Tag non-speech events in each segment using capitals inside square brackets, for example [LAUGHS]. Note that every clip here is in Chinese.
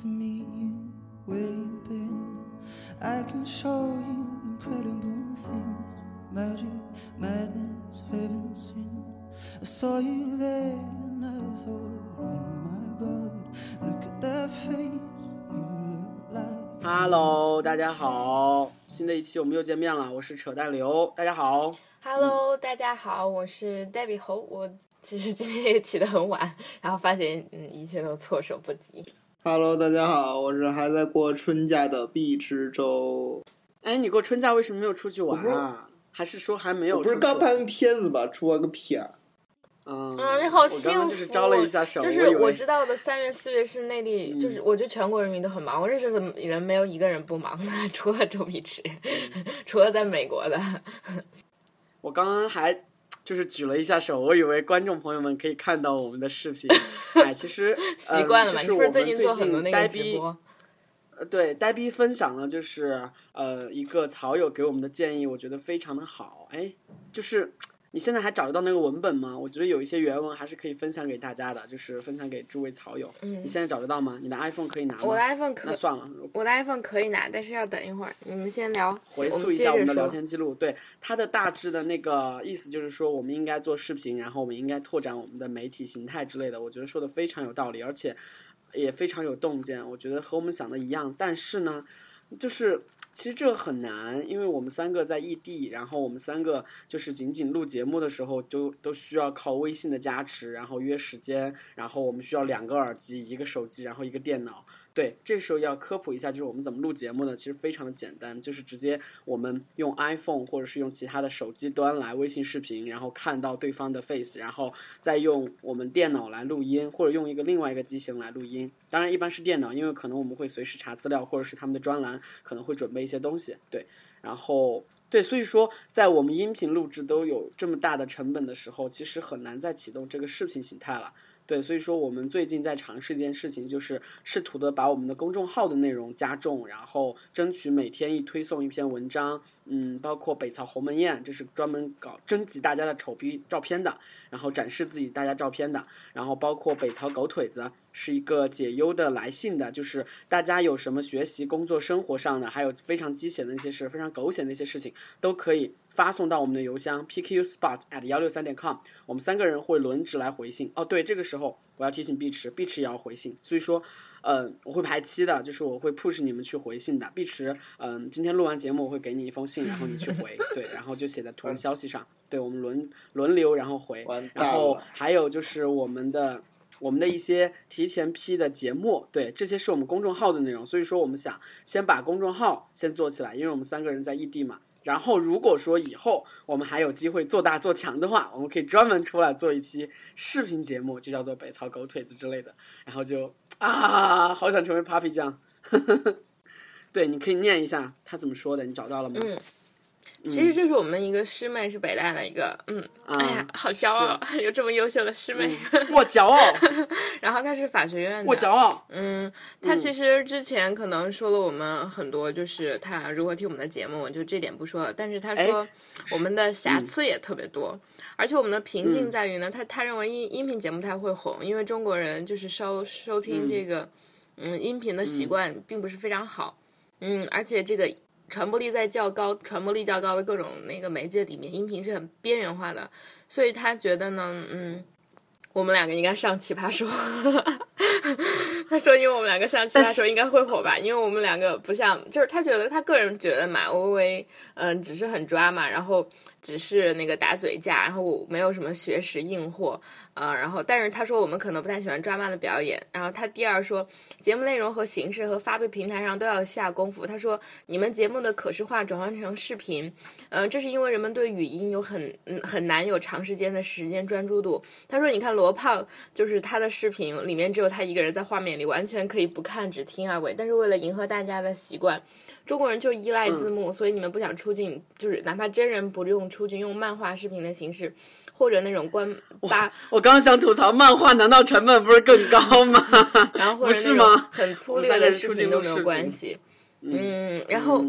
to meet you where you've been. I can show you incredible things magic, madness, heaven sent. I saw you there and I thought, oh my god, look at that face. You look like. Hello，大家好，新的一期我们又见面了，我是扯淡刘，大家好。Hello，、大家好，我是 Debbie 猴。我其实今天也起得很晚，然后发现嗯一切都措手不及。Hello，大家好，我是还在过春假的毕之周。哎，你过春假为什么没有出去玩啊？还是说还没有出去？不是刚拍完片子吧，出了个片啊。嗯，嗯，你好幸福。刚刚就是招了一下手，就是我知道的，三月四月是内地，嗯就是我觉得全国人民都很忙，我认识的人没有一个人不忙的，[LAUGHS] 除了周笔池，嗯 [LAUGHS] 除了在美国的。[LAUGHS] 我刚刚还就是举了一下手，我以为观众朋友们可以看到我们的视频。[LAUGHS] 哎，其实习惯了嘛？嗯、你就是是我们最近做很多那个直呆逼播？呃，对，呆逼分享了就是呃一个草友给我们的建议，我觉得非常的好。哎，就是你现在还找得到那个文本吗？我觉得有一些原文还是可以分享给大家的，就是分享给诸位草友。嗯你现在找得到吗？你的 iPhone 可以拿吗？我的 iPhone 可那算了，我的 iPhone 可以拿，但是要等一会儿。你们先聊，回溯一下我们的聊。天记录。对它的大致的那个意思就是说，我们应该做视频，然后我们应该拓展我们的媒体形态之类的。我觉得说的非常有道理，而且也非常有洞见。我觉得和我们想的一样，但是呢，就是。其实这很难，因为我们三个在异地，然后我们三个就是仅仅录节目的时候，就都需要靠微信的加持，然后约时间，然后我们需要两个耳机、一个手机，然后一个电脑。对，这时候要科普一下，就是我们怎么录节目呢？其实非常的简单，就是直接我们用 iPhone 或者是用其他的手机端来微信视频，然后看到对方的 face，然后再用我们电脑来录音，或者用一个另外一个机型来录音。当然一般是电脑，因为可能我们会随时查资料，或者是他们的专栏可能会准备一些东西。对，然后。对，所以说，在我们音频录制都有这么大的成本的时候，其实很难再启动这个视频形态了。对，所以说我们最近在尝试一件事情，就是试图的把我们的公众号的内容加重，然后争取每天一推送一篇文章，嗯，包括北曹鸿门宴，这是专门搞征集大家的丑逼照片的，然后展示自己大家照片的，然后包括北曹狗腿子是一个解忧的来信的，就是大家有什么学习、工作、生活上的，还有非常鸡血的一些事，非常狗血的一些事情，都可以发送到我们的邮箱 pqspot at 幺六三点 com，我们三个人会轮值来回信。哦，对，这个时候我要提醒碧池，碧池也要回信，所以说，嗯、我会排期的，就是我会 push 你们去回信的。碧池，嗯、今天录完节目我会给你一封信，然后你去回，对，然后就写在图文消息上，对我们轮轮流然后回然后还有就是我们的。我们的一些提前批的节目，对，这些是我们公众号的内容，所以说我们想先把公众号先做起来，因为我们三个人在异地嘛。然后如果说以后我们还有机会做大做强的话，我们可以专门出来做一期视频节目，就叫做北曹狗腿子之类的。然后就啊，好想成为 Papi 酱。[LAUGHS] 对，你可以念一下他怎么说的，你找到了吗？嗯其实这是我们一个师妹，是北大的一个，嗯，啊哎呀，好骄傲，[LAUGHS] 有这么优秀的师妹。[LAUGHS] 我骄傲，[LAUGHS] 然后她是法学院的，我骄傲。嗯，她其实之前可能说了我们很多，就是她如何听我们的节目，我就这点不说了。但是她说我们的瑕疵也特别多，而且我们的瓶颈在于呢，她她认为音音频节目太会红，因为中国人就是收收听这个嗯音频的习惯并不是非常好，嗯，而且这个。传播力在较高、传播力较高的各种那个媒介里面，音频是很边缘化的，所以他觉得呢，嗯，我们两个应该上奇葩说。[LAUGHS] 他说，因为我们两个上奇葩说应该会火吧，因为我们两个不像，就是他觉得他个人觉得马薇薇，嗯、只是很抓嘛，然后只是那个打嘴架，然后我没有什么学识硬货，呃，然后但是他说我们可能不太喜欢抓马的表演，然后他第二说节目内容和形式和发布平台上都要下功夫。他说你们节目的可视化转换成视频，呃，这是因为人们对语音有很嗯很难有长时间的时间专注度。他说你看罗胖就是他的视频里面只有他一个人在画面里，完全可以不看只听二维，但是为了迎合大家的习惯。中国人就依赖字幕，所以你们不想出镜，就是哪怕真人不用出镜，用漫画视频的形式，或者那种关八，我刚想吐槽，漫画难道成本不是更高吗？[LAUGHS] 然后或不者那种是吗？很粗略的视频都没有关系。嗯，然后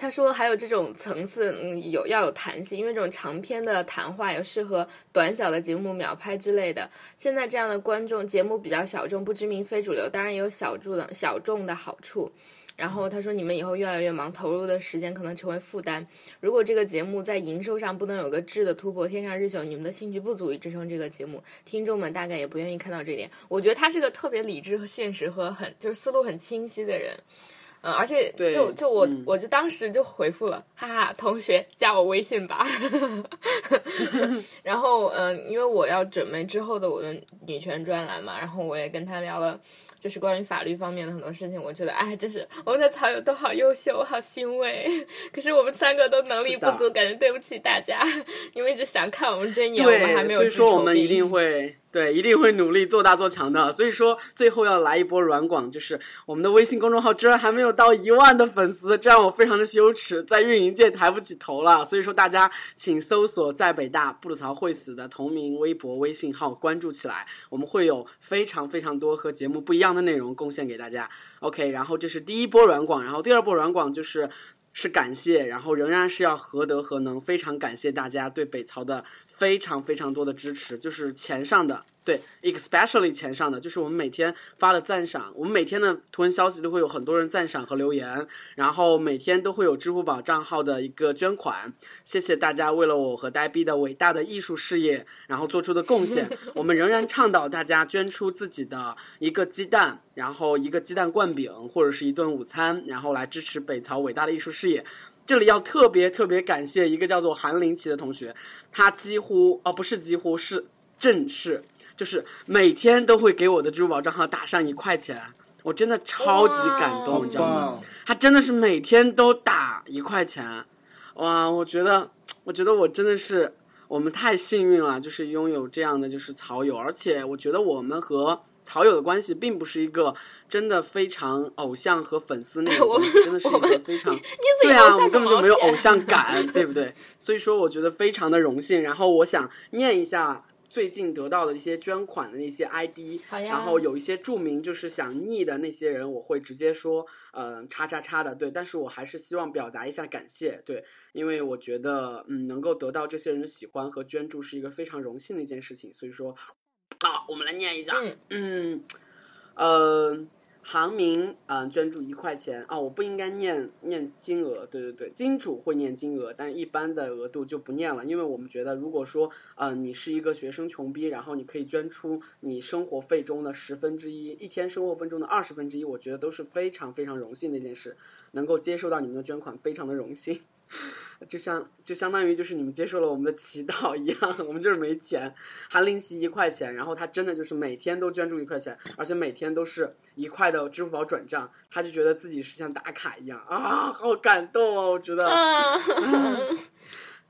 他说还有这种层次，嗯，有要有弹性，因为这种长篇的谈话有适合短小的节目秒拍之类的。现在这样的观众节目比较小众、不知名、非主流，当然也有小众的小众的好处。然后他说：“你们以后越来越忙，投入的时间可能成为负担。如果这个节目在营收上不能有个质的突破，天长日久，你们的兴趣不足以支撑这个节目，听众们大概也不愿意看到这点。我觉得他是个特别理智和现实和很就是思路很清晰的人。”嗯，而且就就我我就当时就回复了，哈哈，同学加我微信吧。[LAUGHS] 然后嗯，因为我要准备之后的我的女权专栏嘛，然后我也跟他聊了，就是关于法律方面的很多事情。我觉得哎，真是我们的草友都好优秀，我好欣慰。[LAUGHS] 可是我们三个都能力不足，感觉对不起大家。[LAUGHS] 你们一直想看我们真演，我们还没有。所以说我们一定会。对，一定会努力做大做强的。所以说，最后要来一波软广，就是我们的微信公众号居然还没有到一万的粉丝，这让我非常的羞耻，在运营界抬不起头了。所以说，大家请搜索在北大不吐槽会死的同名微博、微信号，关注起来，我们会有非常非常多和节目不一样的内容贡献给大家。OK，然后这是第一波软广，然后第二波软广就是。是感谢，然后仍然是要何德何能，非常感谢大家对北曹的非常非常多的支持，就是钱上的。对，especially 钱上的，就是我们每天发的赞赏，我们每天的图文消息都会有很多人赞赏和留言，然后每天都会有支付宝账号的一个捐款，谢谢大家为了我和呆逼的伟大的艺术事业，然后做出的贡献。[LAUGHS] 我们仍然倡导大家捐出自己的一个鸡蛋，然后一个鸡蛋灌饼或者是一顿午餐，然后来支持北曹伟大的艺术事业。这里要特别特别感谢一个叫做韩林奇的同学，他几乎哦不是几乎是正式。就是每天都会给我的支付宝账号打上一块钱，我真的超级感动，你知道吗？他真的是每天都打一块钱，哇！我觉得，我觉得我真的是我们太幸运了，就是拥有这样的就是草友，而且我觉得我们和草友的关系并不是一个真的非常偶像和粉丝那种 [LAUGHS] 关系，真的是一个非常对啊，我们根本就没有偶像 [LAUGHS] 感，对不对？所以说，我觉得非常的荣幸。然后我想念一下。最近得到的一些捐款的那些 ID，然后有一些注明就是想逆的那些人，我会直接说，呃，叉叉叉的，对，但是我还是希望表达一下感谢，对，因为我觉得，嗯，能够得到这些人的喜欢和捐助是一个非常荣幸的一件事情，所以说，好，我们来念一下，嗯嗯，呃。行名，嗯，捐助一块钱啊，我不应该念念金额，对对对，金主会念金额，但一般的额度就不念了，因为我们觉得，如果说，嗯，你是一个学生穷逼，然后你可以捐出你生活费中的十分之一，一天生活费中的二十分之一，我觉得都是非常非常荣幸的一件事，能够接受到你们的捐款，非常的荣幸。[LAUGHS] 就像就相当于就是你们接受了我们的祈祷一样，我们就是没钱。韩林奇一块钱，然后他真的就是每天都捐助一块钱，而且每天都是一块的支付宝转账，他就觉得自己是像打卡一样啊，好感动哦！我觉得。[LAUGHS]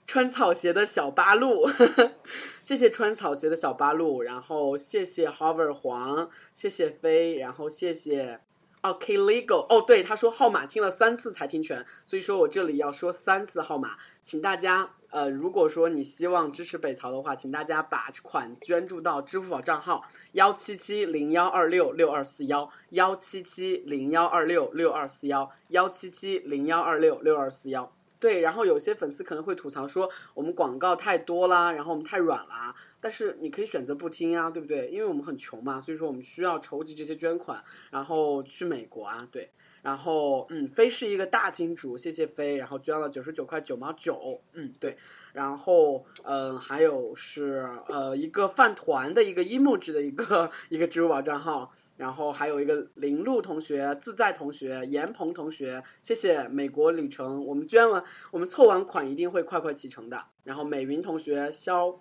穿草鞋的小八路，[LAUGHS] 谢谢穿草鞋的小八路，然后谢谢 Hover 黄，谢谢飞，然后谢谢。OK legal 哦，对，他说号码听了三次才听全，所以说我这里要说三次号码，请大家呃，如果说你希望支持北曹的话，请大家把款捐助到支付宝账号幺七七零幺二六六二四幺幺七七零幺二六六二四幺幺七七零幺二六六二四幺。对，然后有些粉丝可能会吐槽说我们广告太多啦，然后我们太软啦。但是你可以选择不听啊，对不对？因为我们很穷嘛，所以说我们需要筹集这些捐款，然后去美国啊，对。然后嗯，飞是一个大金主，谢谢飞，然后捐了九十九块九毛九，嗯，对。然后嗯，还有是呃一个饭团的一个 emoji 的一个一个支付宝账号。然后还有一个林路同学、自在同学、严鹏同学，谢谢美国旅程，我们捐完，我们凑完款一定会快快启程的。然后美云同学、肖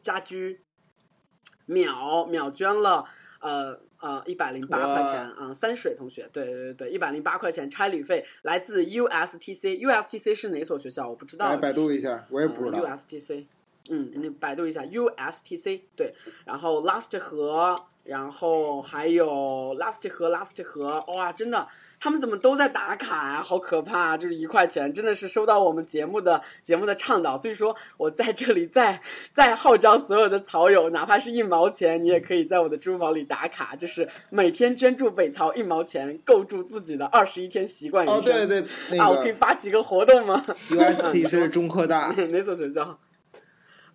家居、秒秒捐了呃呃一百零八块钱啊，三水同学，对对对对，一百零八块钱差旅费，来自 USTC，USTC 是哪所学校？我不知道，来百度一下，我也不知道。USTC。嗯，你百度一下 USTC 对，然后 Last 和，然后还有 Last 和 Last 和，哇，真的。他们怎么都在打卡呀？好可怕！就是一块钱，真的是收到我们节目的节目的倡导，所以说我在这里再再号召所有的草友，哪怕是一毛钱，你也可以在我的支付宝里打卡，就是每天捐助北曹一毛钱，构筑自己的二十一天习惯人哦，对对，那啊，我可以发几个活动吗？？USTC 是中科大，[LAUGHS] 哪所学校？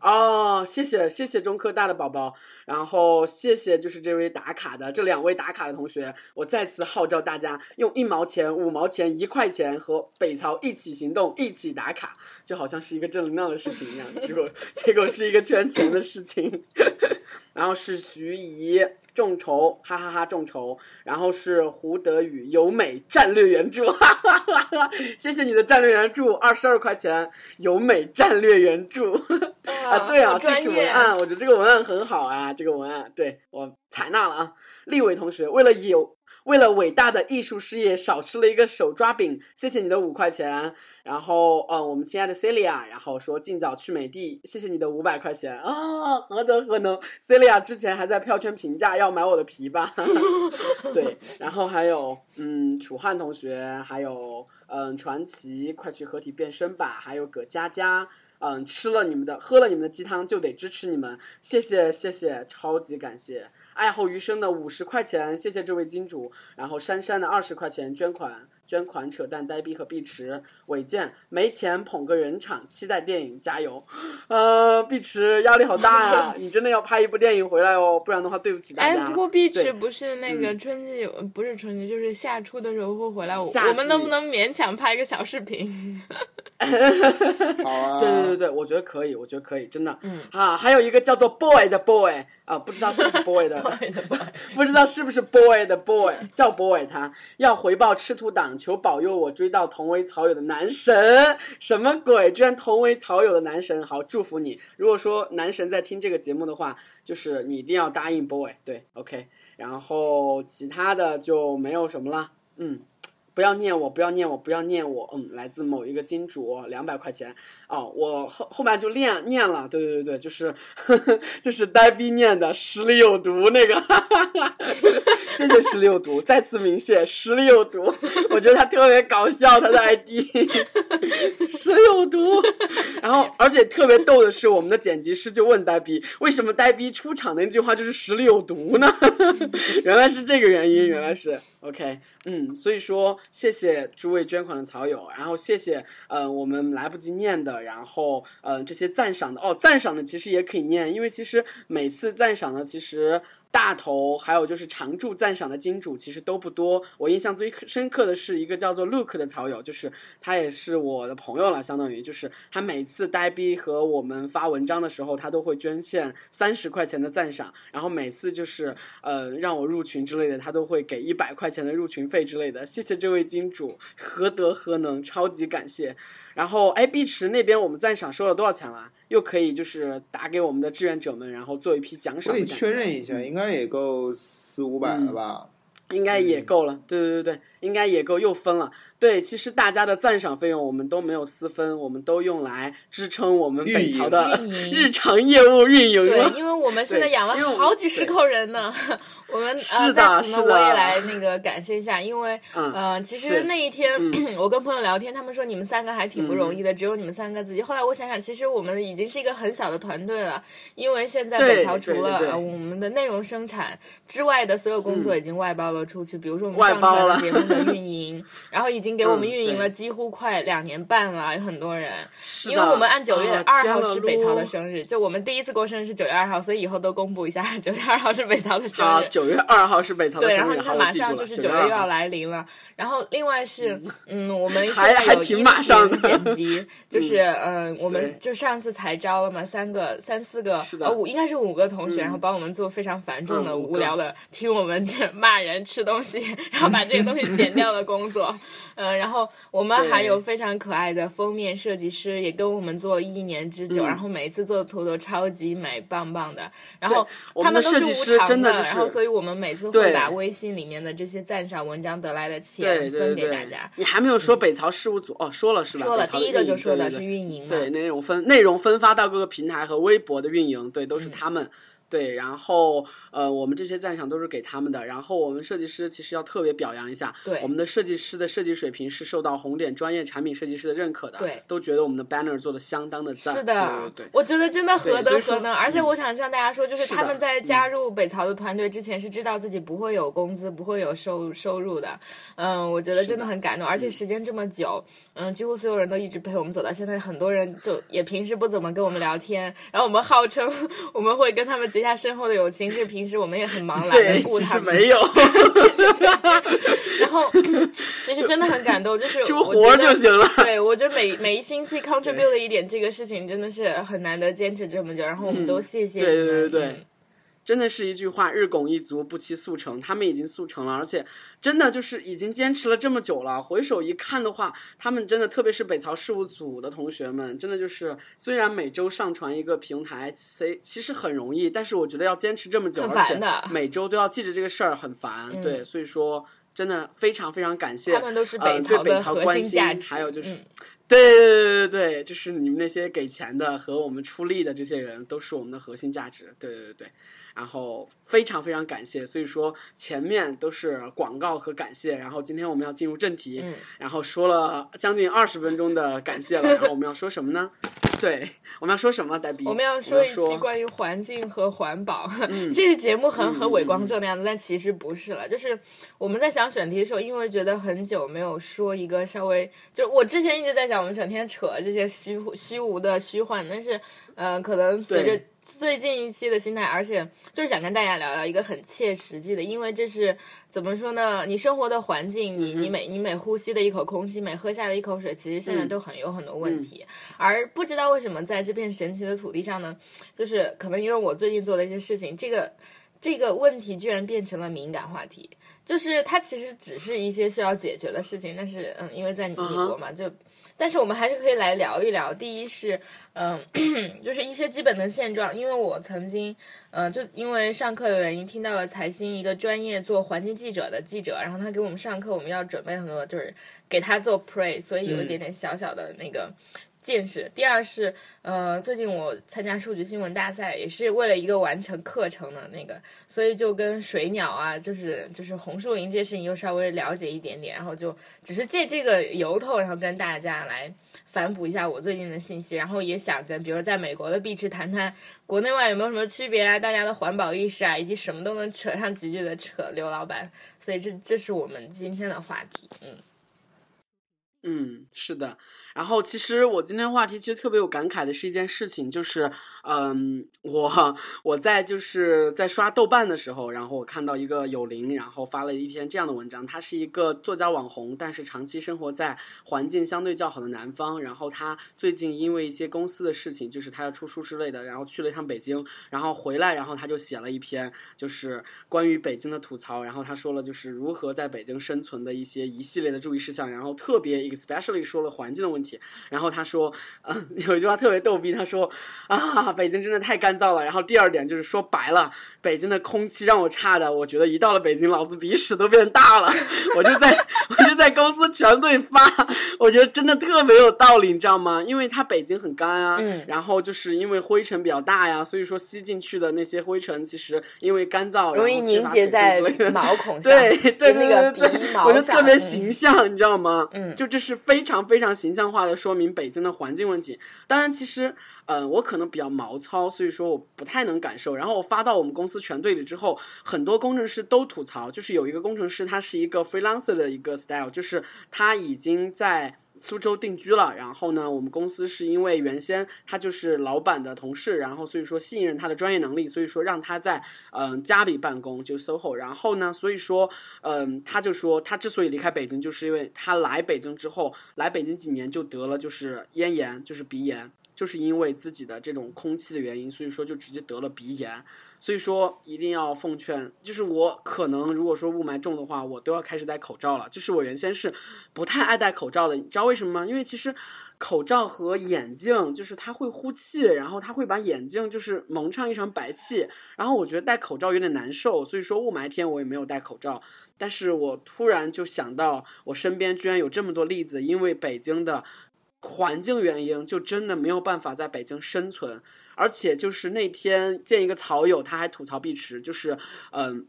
哦，谢谢谢谢中科大的宝宝，然后谢谢就是这位打卡的这两位打卡的同学，我再次号召大家用一毛钱、五毛钱、一块钱和北曹一起行动，一起打卡，就好像是一个正能量的事情一样，结果结果是一个圈钱的事情。[LAUGHS] 然后是徐怡众筹，哈哈哈众筹，然后是胡德宇由美战略援助，哈 [LAUGHS] 哈哈哈，谢谢你的战略援助，二十二块钱，由美战略援助。[LAUGHS] 啊，对啊，这是文案，我觉得这个文案很好啊，这个文案对我采纳了啊。立伟同学，为了有为了伟大的艺术事业，少吃了一个手抓饼，谢谢你的五块钱。然后，嗯，我们亲爱的 Celia，然后说尽早去美的，谢谢你的五百块钱啊，何德何能？Celia 之前还在票圈评价要买我的皮吧？[LAUGHS] 对，然后还有，嗯，楚汉同学，还有，嗯，传奇，快去合体变身吧，还有葛佳佳。嗯，吃了你们的，喝了你们的鸡汤，就得支持你们，谢谢谢谢，超级感谢。爱后余生的五十块钱，谢谢这位金主。然后珊珊的二十块钱捐款，捐款扯淡呆逼和碧池。伟健没钱捧个人场，期待电影，加油。呃，碧池压力好大呀，[LAUGHS] 你真的要拍一部电影回来哦，不然的话对不起大家。哎，不过碧池不是那个春季有，不是春季，就是夏初的时候会回来。我我们能不能勉强拍个小视频？[LAUGHS] 好啊，[LAUGHS] 对对对对，我觉得可以，我觉得可以，真的。嗯啊，还有一个叫做 boy 的 boy 啊，不知道是不是 [LAUGHS] boy 的 Boy，，[LAUGHS] 不知道是不是 boy 的 boy，叫 boy 他要回报赤兔党，求保佑我追到同为草友的男神，什么鬼？居然同为草友的男神，好祝福你。如果说男神在听这个节目的话，就是你一定要答应 boy，对，OK。然后其他的就没有什么了，嗯。不要念我，不要念我，不要念我。嗯，来自某一个金主，两百块钱。哦，我后后面就念念了，对对对对，就是呵呵 [LAUGHS] 就是呆逼念的，实力有毒那个。[LAUGHS] 谢谢实力有毒，再次鸣谢实力有毒。我觉得他特别搞笑，他的 ID 实力有毒。然后，而且特别逗的是，我们的剪辑师就问呆逼，为什么呆逼出场的那句话就是实力有毒呢？[LAUGHS] 原来是这个原因，原来是。OK，嗯，所以说谢谢诸位捐款的草友，然后谢谢呃我们来不及念的，然后呃这些赞赏的哦，赞赏的其实也可以念，因为其实每次赞赏的其实大头还有就是常驻赞赏的金主其实都不多。我印象最深刻的是一个叫做 Look 的草友，就是他也是我的朋友了，相当于就是他每次呆逼和我们发文章的时候，他都会捐献三十块钱的赞赏，然后每次就是呃让我入群之类的，他都会给一百块钱的入群费之类的。谢谢这位金主，何德何能，超级感谢。然后哎，碧池那边我们赞赏收了多少钱了？又可以就是打给我们的志愿者们，然后做一批奖我得赏。确认一下，应该也够四五百了吧？应该也够了，对对对对，应该也够，又分了。对，其实大家的赞赏费用我们都没有私分，我们都用来支撑我们北曹的日常业务运营对，。因为我们 [LAUGHS] 现在养了好几十口人呢。我们是呃，的在此呢，是的。我也来那个感谢一下，因为嗯呃，其实那一天 [CLEARS THROAT] 我跟朋友聊天，他们说你们三个还挺不容易的，只有你们三个自己。后来我想想，其实我们已经是一个很小的团队了，因为现在北曹除了呃我们的内容生产之外的所有工作已经外包了出去，比如说我们上传了节目的运营，[LAUGHS] 然后已经给我们嗯运营了几乎快两年半了，有很多人。因为我们按九月啊二号是北曹噜的生日，就我们第一次过生日是九月二号，所以以后都公布一下，九月二号是北曹的生好，日。九月二号是北曹的对，生日，然后马。上就是九月又要来临了。然后另外是，嗯，我们现还在还挺音马上的剪辑，就 [LAUGHS] 是嗯，我们就上次才招了嘛，三个、三四个，是的呃，五应该是五个同学，然后帮我们做非常繁重的、嗯无聊的，听我们 [LAUGHS] 骂人、吃东西，然后把这个东西剪掉的工作。[LAUGHS] 嗯，然后我们还有非常可爱的封面设计师，也跟我们做了一年之久，嗯然后每一次做的图都超级美，棒棒的。然后我他都是们设计师无偿真的就是然后所以我们每次会把微信里面的这些赞赏文章得来的钱分给大家。，你还没有说北曹事务组、哦，说了是吧？说了，第一个就说的是运营嘛，对内容分内容分发到各个平台和微博的运营，对，都是他们。对，然后呃，我们这些赞赏都是给他们的。然后我们设计师其实要特别表扬一下，对我们的设计师的设计水平是受到红点专业产品设计师的认可的，对都觉得我们的 banner 做的相当的赞。是的，对。我觉得真的何德何能。而且我想向大家说，就是他们在加入北曹的团队之前是知道自己不会有工资、不会有收收入的。嗯，我觉得真的很感动，而且时间这么久，嗯，几乎所有人都一直陪我们走到现在，很多人就也平时不怎么跟我们聊天，然后我们号称 [LAUGHS] 我们会跟他们结下深厚的友情，是平时我们也很忙，懒得对，其顾他们。实没有，[LAUGHS] 然后其实真的很感动，就是出我活就行了。对，我觉得每每一星期 contribute 一点这个事情真的是很难得坚持这么久，然后我们都谢谢。对对对对嗯真的是一句话，日拱一卒，不期速成。他们已经速成了，而且真的就是已经坚持了这么久了。回首一看的话，他们真的，特别是北曹事务组的同学们，真的就是虽然每周上传一个平台，其其实很容易，但是我觉得要坚持这么久，很而且每周都要记着这个事儿，很烦。对，所以说真的非常非常感谢他们都是呃北曹对北的核曹关心心价值，还有就是。嗯对对对对对对，就是你们那些给钱的和我们出力的这些人，都是我们的核心价值。对对对对，然后非常非常感谢。所以说前面都是广告和感谢，然后今天我们要进入正题，嗯然后说了将近二十分钟的感谢了，然后我们要说什么呢？对，我们要说什么？黛比，我们要说说一期关于环境和环保。嗯这个节目很很伪光正的样子，但其实不是了。就是我们在想选题的时候，因为觉得很久没有说一个稍微，就我之前一直在想，我们整天扯这些虚虚无的虚幻，但是呃，可能随着对最近一期的心态，而且就是想跟大家聊聊一个很切实际的，因为这是怎么说呢？你生活的环境，你你每你每呼吸的一口空气，每喝下的一口水，其实现在嗯都很有很多问题。而不知道为什么在这片神奇的土地上呢，就是可能因为我最近做的一些事情，这个这个问题居然变成了敏感话题。就是它其实只是一些需要解决的事情，但是嗯，因为在美国嘛就。但是我们还是可以来聊一聊。第一是，嗯，[CLEARS THROAT] 就是一些基本的现状。因为我曾经，嗯，就因为上课的原因，听到了财新一个专业做环境记者的记者，然后他给我们上课，我们要准备很多，就是给他做 pray，所以有一点点小小的那个见识。第二是，呃，最近我参加数据新闻大赛，也是为了一个完成课程的那个，所以就跟水鸟啊，就是就是红树林这些事情又稍微了解一点点，然后就只是借这个由头，然后跟大家来反哺一下我最近的信息，然后也想跟比如在美国的碧池谈谈国内外有没有什么区别啊，大家的环保意识啊，以及什么都能扯上几句的扯刘老板，所以这这是我们今天的话题，嗯。嗯，是的。然后其实我今天话题其实特别有感慨的是一件事情，就是嗯，我我在就是在刷豆瓣的时候，然后我看到一个有灵，然后发了一篇这样的文章。他是一个作家网红，但是长期生活在环境相对较好的南方。然后他最近因为一些公司的事情，就是他要出书之类的，然后去了一趟北京，然后回来，然后他就写了一篇就是关于北京的吐槽。然后他说了就是如何在北京生存的一些一系列的注意事项，然后特别 especially 说了环境的问题。然后他说，嗯，[LAUGHS] 有一句话特别逗逼，他说啊，北京真的太干燥了。然后第二点就是说白了，北京的空气让我差的，我觉得一到了北京，老子鼻屎都变大了。[LAUGHS] 我就在 [LAUGHS] 我就在公司全队发，我觉得真的特别有道理，你知道吗？因为它北京很干啊，嗯然后就是因为灰尘比较大呀，所以说吸进去的那些灰尘，其实因为干燥，容易凝结在毛孔上，对对对那个对对鼻毛我就特别嗯形象，你知道吗？嗯就这是非常非常形象化的说明北京的环境问题。当然，其实，嗯，我可能比较毛糙，所以说我不太能感受。然后我发到我们公司全队里之后，很多工程师都吐槽，就是有一个工程师他是一个 freelancer 的一个 style，就是他已经在。苏州定居了，然后呢，我们公司是因为原先他就是老板的同事，然后所以说信任他的专业能力，所以说让他在嗯、家里办公，就 SOHO。然后呢，所以说嗯、他就说他之所以离开北京，就是因为他来北京之后，来北京几年就得了就是咽炎，就是鼻炎。就是因为自己的这种空气的原因，所以说就直接得了鼻炎。所以说一定要奉劝，就是我可能如果说雾霾重的话，我都要开始戴口罩了。就是我原先是不太爱戴口罩的，你知道为什么吗？因为其实口罩和眼镜就是它会呼气，然后它会把眼镜就是蒙上一层白气，然后我觉得戴口罩有点难受，所以说雾霾天我也没有戴口罩。但是我突然就想到，我身边居然有这么多例子，因为北京的环境原因，就真的没有办法在北京生存。而且就是那天见一个草友，他还吐槽碧池，就是嗯，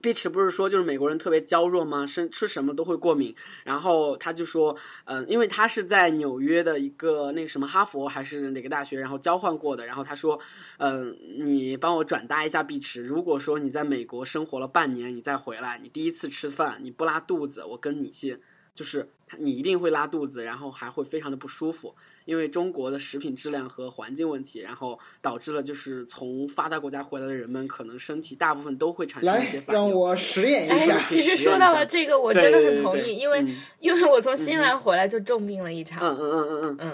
碧池不是说就是美国人特别娇弱吗？生吃什么都会过敏。然后他就说，嗯，因为他是在纽约的一个那个什么哈佛还是哪个大学，然后交换过的。然后他说，嗯，你帮我转达一下碧池，如果说你在美国生活了半年，你再回来，你第一次吃饭你不拉肚子，我跟你姓。就是你一定会拉肚子，然后还会非常的不舒服，因为中国的食品质量和环境问题，然后导致了就是从发达国家回来的人们，可能身体大部分都会产生一些反应。让我实验一下。哎其实说到了这个，我真的很同意，因为 [LAUGHS] 因为我从新西兰回来就重病了一场。嗯嗯嗯嗯嗯嗯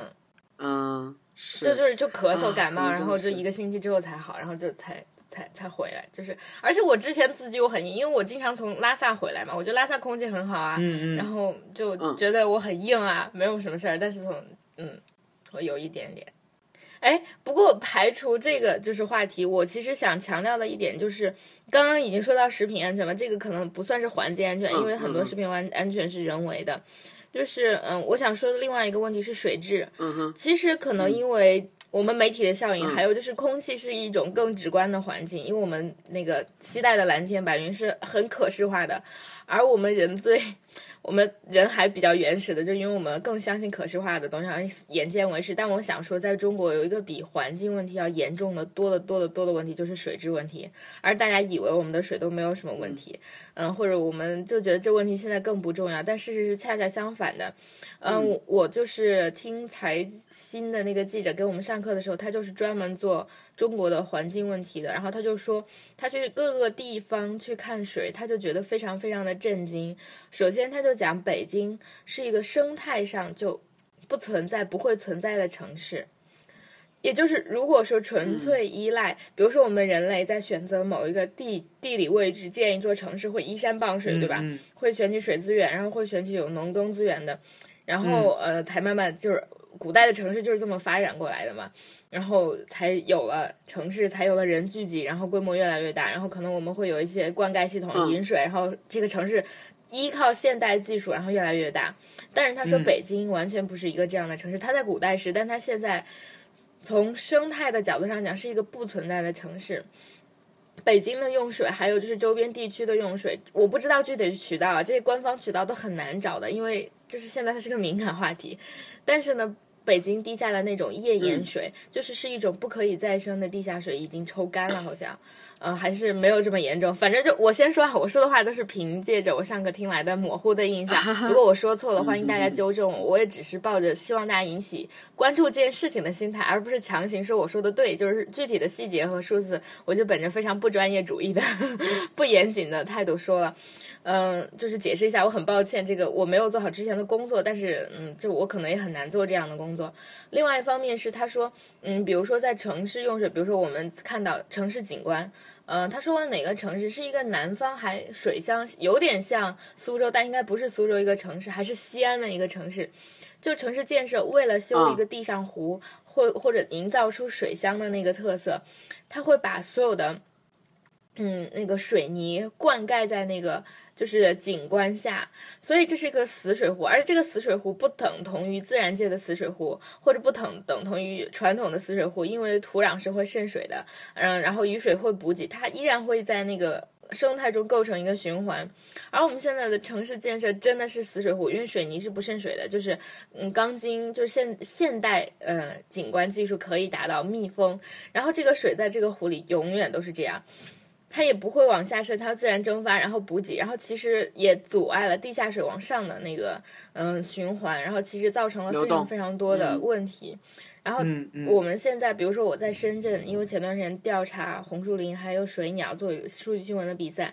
嗯，就就是就咳嗽感冒，然后就一个星期之后才好，然后就才。才才回来，就是，而且我之前自己我很硬，因为我经常从拉萨回来嘛，我觉得拉萨空气很好啊，嗯嗯，然后就觉得我很硬啊，没有什么事儿，但是从嗯，我有一点点，哎，不过排除这个就是话题，我其实想强调的一点就是，刚刚已经说到食品安全了，这个可能不算是环境安全，因为很多食品安安全是人为的，就是嗯，我想说的另外一个问题是水质，嗯哼，其实可能因为。我们媒体的效应，还有就是空气是一种更直观的环境，因为我们那个期待的蓝天白云是很可视化的，而我们人最。我们人还比较原始的，就因为我们更相信可视化的东西，眼见为实。但我想说，在中国有一个比环境问题要严重的多得多得多的问题，就是水质问题。而大家以为我们的水都没有什么问题，嗯，或者我们就觉得这问题现在更不重要，但事实是恰恰相反的。嗯，我就是听财新的那个记者给我们上课的时候，他就是专门做。中国的环境问题的，然后他就说，他去各个地方去看水，他就觉得非常非常的震惊。首先，他就讲北京是一个生态上就不存在、不会存在的城市，也就是如果说纯粹依赖，比如说我们人类在选择某一个地地理位置建一座城市，会依山傍水，对吧？会选取水资源，然后会选取有农耕资源的，然后呃，才慢慢就是古代的城市就是这么发展过来的嘛。然后才有了城市，才有了人聚集，然后规模越来越大，然后可能我们会有一些灌溉系统、饮水，然后这个城市依靠现代技术，然后越来越大。但是他说北京完全不是一个这样的城市，它在古代是，但它现在从生态的角度上讲是一个不存在的城市。北京的用水，还有就是周边地区的用水，我不知道具体的渠道啊，这些官方渠道都很难找的，因为就是现在它是个敏感话题。但是呢。北京地下的那种页岩水，就是是一种不可以再生的地下水，已经抽干了，好像，嗯，还是没有这么严重。反正就我先说，我说的话都是凭借着我上课听来的模糊的印象。[LAUGHS] 如果我说错了，欢迎大家纠正我。我也只是抱着希望大家引起关注这件事情的心态，而不是强行说我说的对。就是具体的细节和数字，我就本着非常不专业主义的、[LAUGHS] 不严谨的态度说了。嗯，就是解释一下，我很抱歉，这个我没有做好之前的工作，但是，嗯，就我可能也很难做这样的工作。另外一方面是，他说，嗯，比如说在城市用水，比如说我们看到城市景观，嗯，他说哪个城市是一个南方还水乡，有点像苏州，但应该不是苏州一个城市，还是西安的一个城市，就城市建设为了修一个地上湖，或或者营造出水乡的那个特色，他会把所有的，嗯，那个水泥灌溉在那个。就是景观下，所以这是一个死水湖，而这个死水湖不等同于自然界的死水湖，或者不等等同于传统的死水湖，因为土壤是会渗水的，嗯，然后雨水会补给，它依然会在那个生态中构成一个循环。而我们现在的城市建设真的是死水湖，因为水泥是不渗水的，就是嗯，钢筋就是现现代呃景观技术可以达到密封，然后这个水在这个湖里永远都是这样。它也不会往下渗，它自然蒸发，然后补给，然后其实也阻碍了地下水往上的那个嗯循环，然后其实造成了非常非常多的问题。然后我们现在，比如说我在深圳，因为前段时间调查红树林还有水鸟做数据新闻的比赛，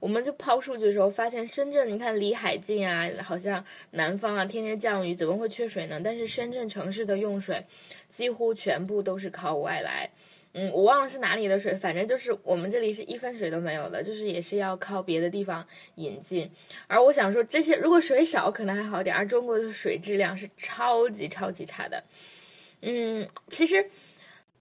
我们就抛数据的时候发现，深圳你看离海近啊，好像南方啊天天降雨，怎么会缺水呢？但是深圳城市的用水几乎全部都是靠外来。嗯，我忘了是哪里的水，反正就是我们这里是一分水都没有的，就是也是要靠别的地方引进。而我想说，这些如果水少可能还好点，而中国的水质量是超级超级差的。嗯，其实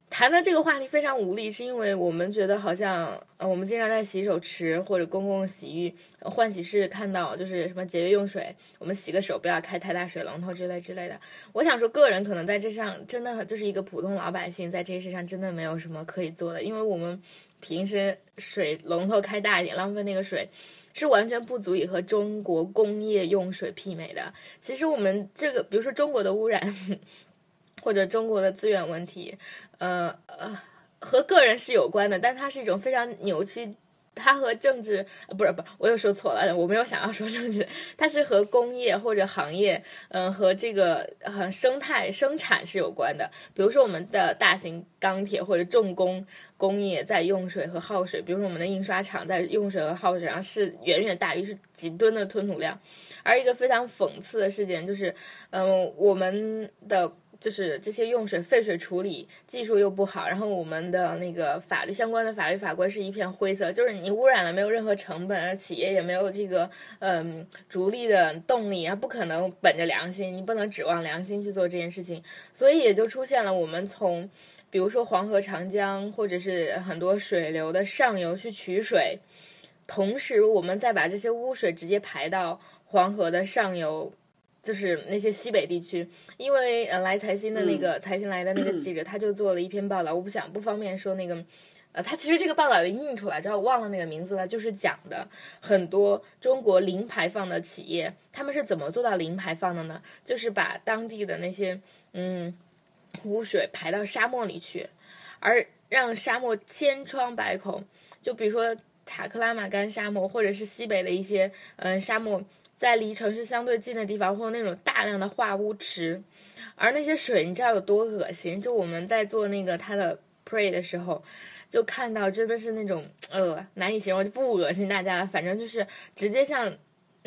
谈的这个话题非常无力，是因为我们觉得好像呃，我们经常在洗手池或者公共洗浴、换洗室看到，就是什么节约用水，我们洗个手不要开太大水龙头之类之类的。我想说，个人可能在这上真的就是一个普通老百姓，在这事上真的没有什么可以做的，因为我们平时水龙头开大一点，浪费那个水。是完全不足以和中国工业用水媲美的。其实我们这个，比如说中国的污染，[LAUGHS] 或者中国的资源问题，呃呃，和个人是有关的，但它是一种非常扭曲。它和政治不是不是，我又说错了，我没有想要说政治，它是和工业或者行业，嗯、和这个呃生态生产是有关的。比如说我们的大型钢铁或者重工工业在用水和耗水，比如说我们的印刷厂在用水和耗水上是远远大于是几吨的吞吐量。而一个非常讽刺的事件就是，嗯、我们的就是这些用水废水处理技术又不好，然后我们的那个法律相关的法律法规是一片灰色，就是你污染了没有任何成本，而企业也没有这个嗯逐利的动力，然后不可能本着良心，你不能指望良心去做这件事情，所以也就出现了我们从比如说黄河、长江或者是很多水流的上游去取水，同时我们再把这些污水直接排到黄河的上游。就是那些西北地区，因为呃来财新的那个、财新来的那个记者，他就做了一篇报道，我不想不方便说那个，呃，他其实这个报道已经印出来，之后我忘了那个名字了，就是讲的很多中国零排放的企业，他们是怎么做到零排放的呢？就是把当地的那些嗯污水排到沙漠里去，而让沙漠千疮百孔，就比如说塔克拉玛干沙漠，或者是西北的一些嗯、呃沙漠。在离城市相对近的地方，会有那种大量的化污池，而那些水你知道有多恶心？就我们在做那个它的 pray 的时候，就看到真的是那种呃难以形容，就不恶心大家了，反正就是直接像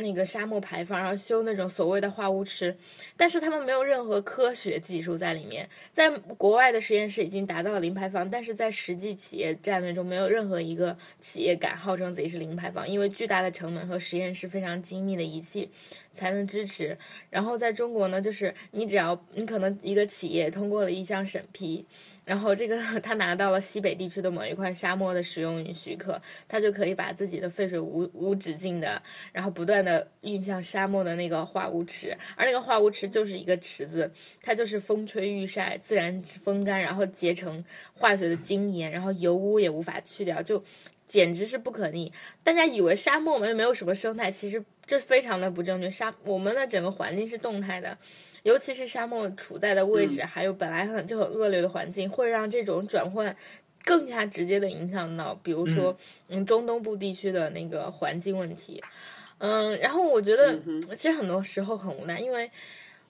那个沙漠排放，然后修那种所谓的化污池，但是他们没有任何科学技术在里面。在国外的实验室已经达到了零排放，但是在实际企业战略中，没有任何一个企业敢号称自己是零排放，因为巨大的成本和实验室非常精密的仪器才能支持。然后在中国呢，就是你只要你可能一个企业通过了一项审批。然后这个他拿到了西北地区的某一块沙漠的使用许可，他就可以把自己的废水无无止境的，然后不断的运向沙漠的那个化污池，而那个化污池就是一个池子，它就是风吹日晒，自然风干，然后结成化学的精盐，然后油污也无法去掉，就简直是不可逆。大家以为沙漠没没有什么生态，其实这非常的不正确。沙我们的整个环境是动态的。尤其是沙漠处在的位置，还有本来很就很恶劣的环境，会让这种转换更加直接的影响到，比如说嗯。中东部地区的那个环境问题。嗯，然后我觉得其实很多时候很无奈，因为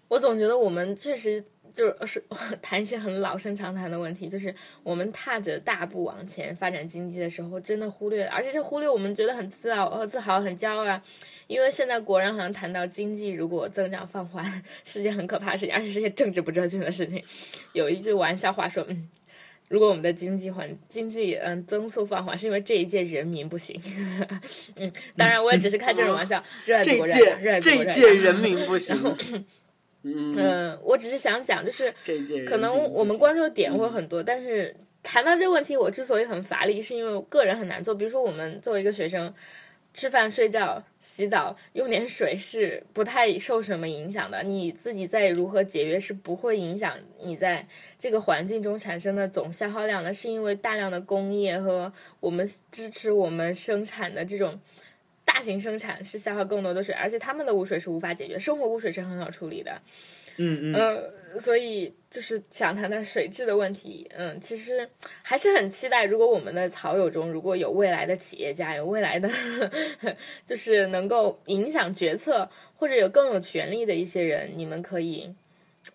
我总觉得我们确实就是是 [LAUGHS] 谈一些很老生常谈的问题，就是我们踏着大步往前发展经济的时候，真的忽略了，而且是忽略我们觉得很自豪、呃自豪、很骄傲啊。因为现在国人好像谈到经济如果增长放缓 [LAUGHS] 是件很可怕的事情，而且是件政治不正确的事情。有一句玩笑话说，嗯，如果我们的经济环经济嗯增速放缓，是因为这一届人民不行。[LAUGHS] 嗯，当然我也只是开这种玩笑，热爱祖国，这一届热爱祖国，这一届人民不行。嗯，嗯，我只是想讲，就是可能我们关注的点会很多，但是谈到这个问题，我之所以很乏力，是因为我个人很难做。比如说，我们作为一个学生，吃饭、睡觉、洗澡用点水是不太受什么影响的。你自己在如何节约是不会影响你在这个环境中产生的总消耗量的，是因为大量的工业和我们支持我们生产的这种。大型生产是消耗更多的水，而且他们的污水是无法解决，生活污水是很好处理的。嗯嗯，呃，所以就是想谈谈水质的问题。嗯，其实还是很期待，如果我们的草友中如果有未来的企业家，有未来的，[LAUGHS] 就是能够影响决策或者有更有权利的一些人，你们可以，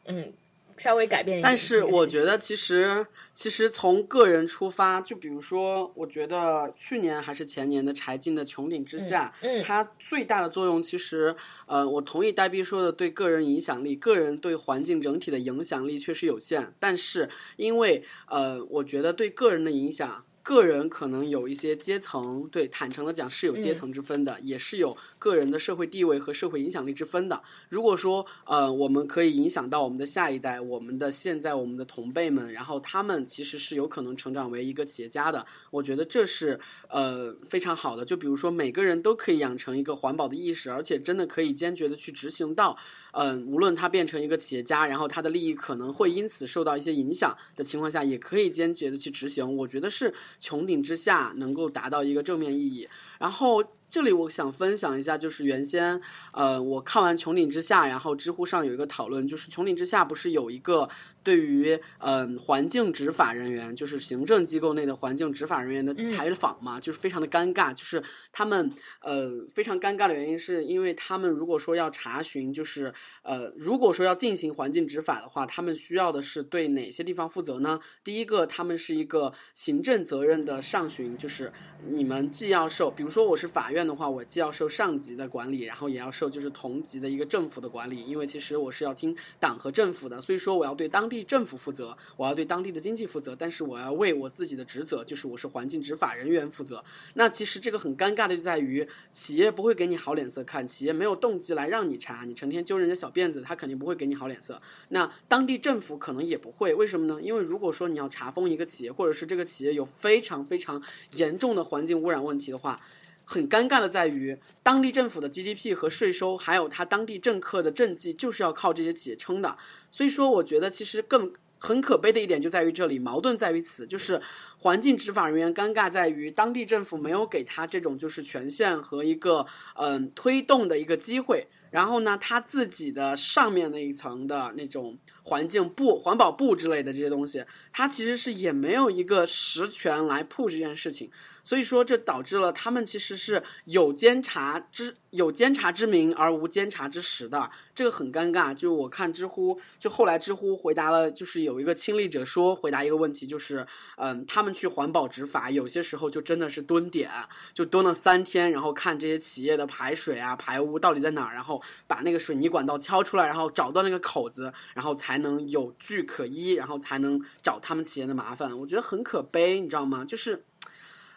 嗯，稍微改变一点。但是我觉得，其实其实从个人出发，就比如说，我觉得去年还是前年的柴静的《穹顶之下》，嗯嗯它最大的作用，其实呃，我同意呆逼说的，对个人影响力，个人对环境整体的影响力确实有限。但是因为呃，我觉得对个人的影响。个人可能有一些阶层，对，坦诚的讲是有阶层之分的，也是有个人的社会地位和社会影响力之分的。如果说呃，我们可以影响到我们的下一代，我们的现在我们的同辈们，然后他们其实是有可能成长为一个企业家的，我觉得这是呃非常好的。就比如说每个人都可以养成一个环保的意识，而且真的可以坚决的去执行到。嗯，无论他变成一个企业家，然后他的利益可能会因此受到一些影响的情况下，也可以坚决的去执行。我觉得是穹顶之下能够达到一个正面意义。然后这里我想分享一下，就是原先呃我看完穹顶之下，然后知乎上有一个讨论，就是穹顶之下不是有一个对于嗯、环境执法人员，就是行政机构内的环境执法人员的采访嘛，就是非常的尴尬，就是他们呃非常尴尬的原因是因为他们如果说要查询，就是呃如果说要进行环境执法的话，他们需要的是对哪些地方负责呢？第一个，他们是一个行政责任的上询，就是你们既要受，比如说我是法院的话，我既要受上级的管理，然后也要受就是同级的一个政府的管理，因为其实我是要听党和政府的，所以说我要对当地政府负责，我要对当地的经济负责，但是我要为我自己的职责，就是我是环境执法人员负责。那其实这个很尴尬的就在于，企业不会给你好脸色看，企业没有动机来让你查，你成天揪人家小辫子，他肯定不会给你好脸色。那当地政府可能也不会，为什么呢？因为如果说你要查封一个企业，或者是这个企业有非常非常严重的环境污染问题的话，很尴尬的在于，当地政府的 GDP 和税收，还有他当地政客的政绩，就是要靠这些企业撑的。所以说，我觉得其实更很可悲的一点就在于这里，矛盾在于此，就是环境执法人员尴尬在于当地政府没有给他这种就是权限和一个嗯、推动的一个机会。然后呢，他自己的上面那一层的那种环境部、环保部之类的这些东西，他其实是也没有一个实权来 push 这件事情。所以说，这导致了他们其实是有监察之有监察之名而无监察之实的，这个很尴尬。就我看知乎，就后来知乎回答了，就是有一个亲历者说回答一个问题，就是嗯，他们去环保执法，有些时候就真的是蹲点，就蹲了三天，然后看这些企业的排水啊、排污到底在哪儿，然后把那个水泥管道敲出来，然后找到那个口子，然后才能有据可依，然后才能找他们企业的麻烦。我觉得很可悲，你知道吗？就是。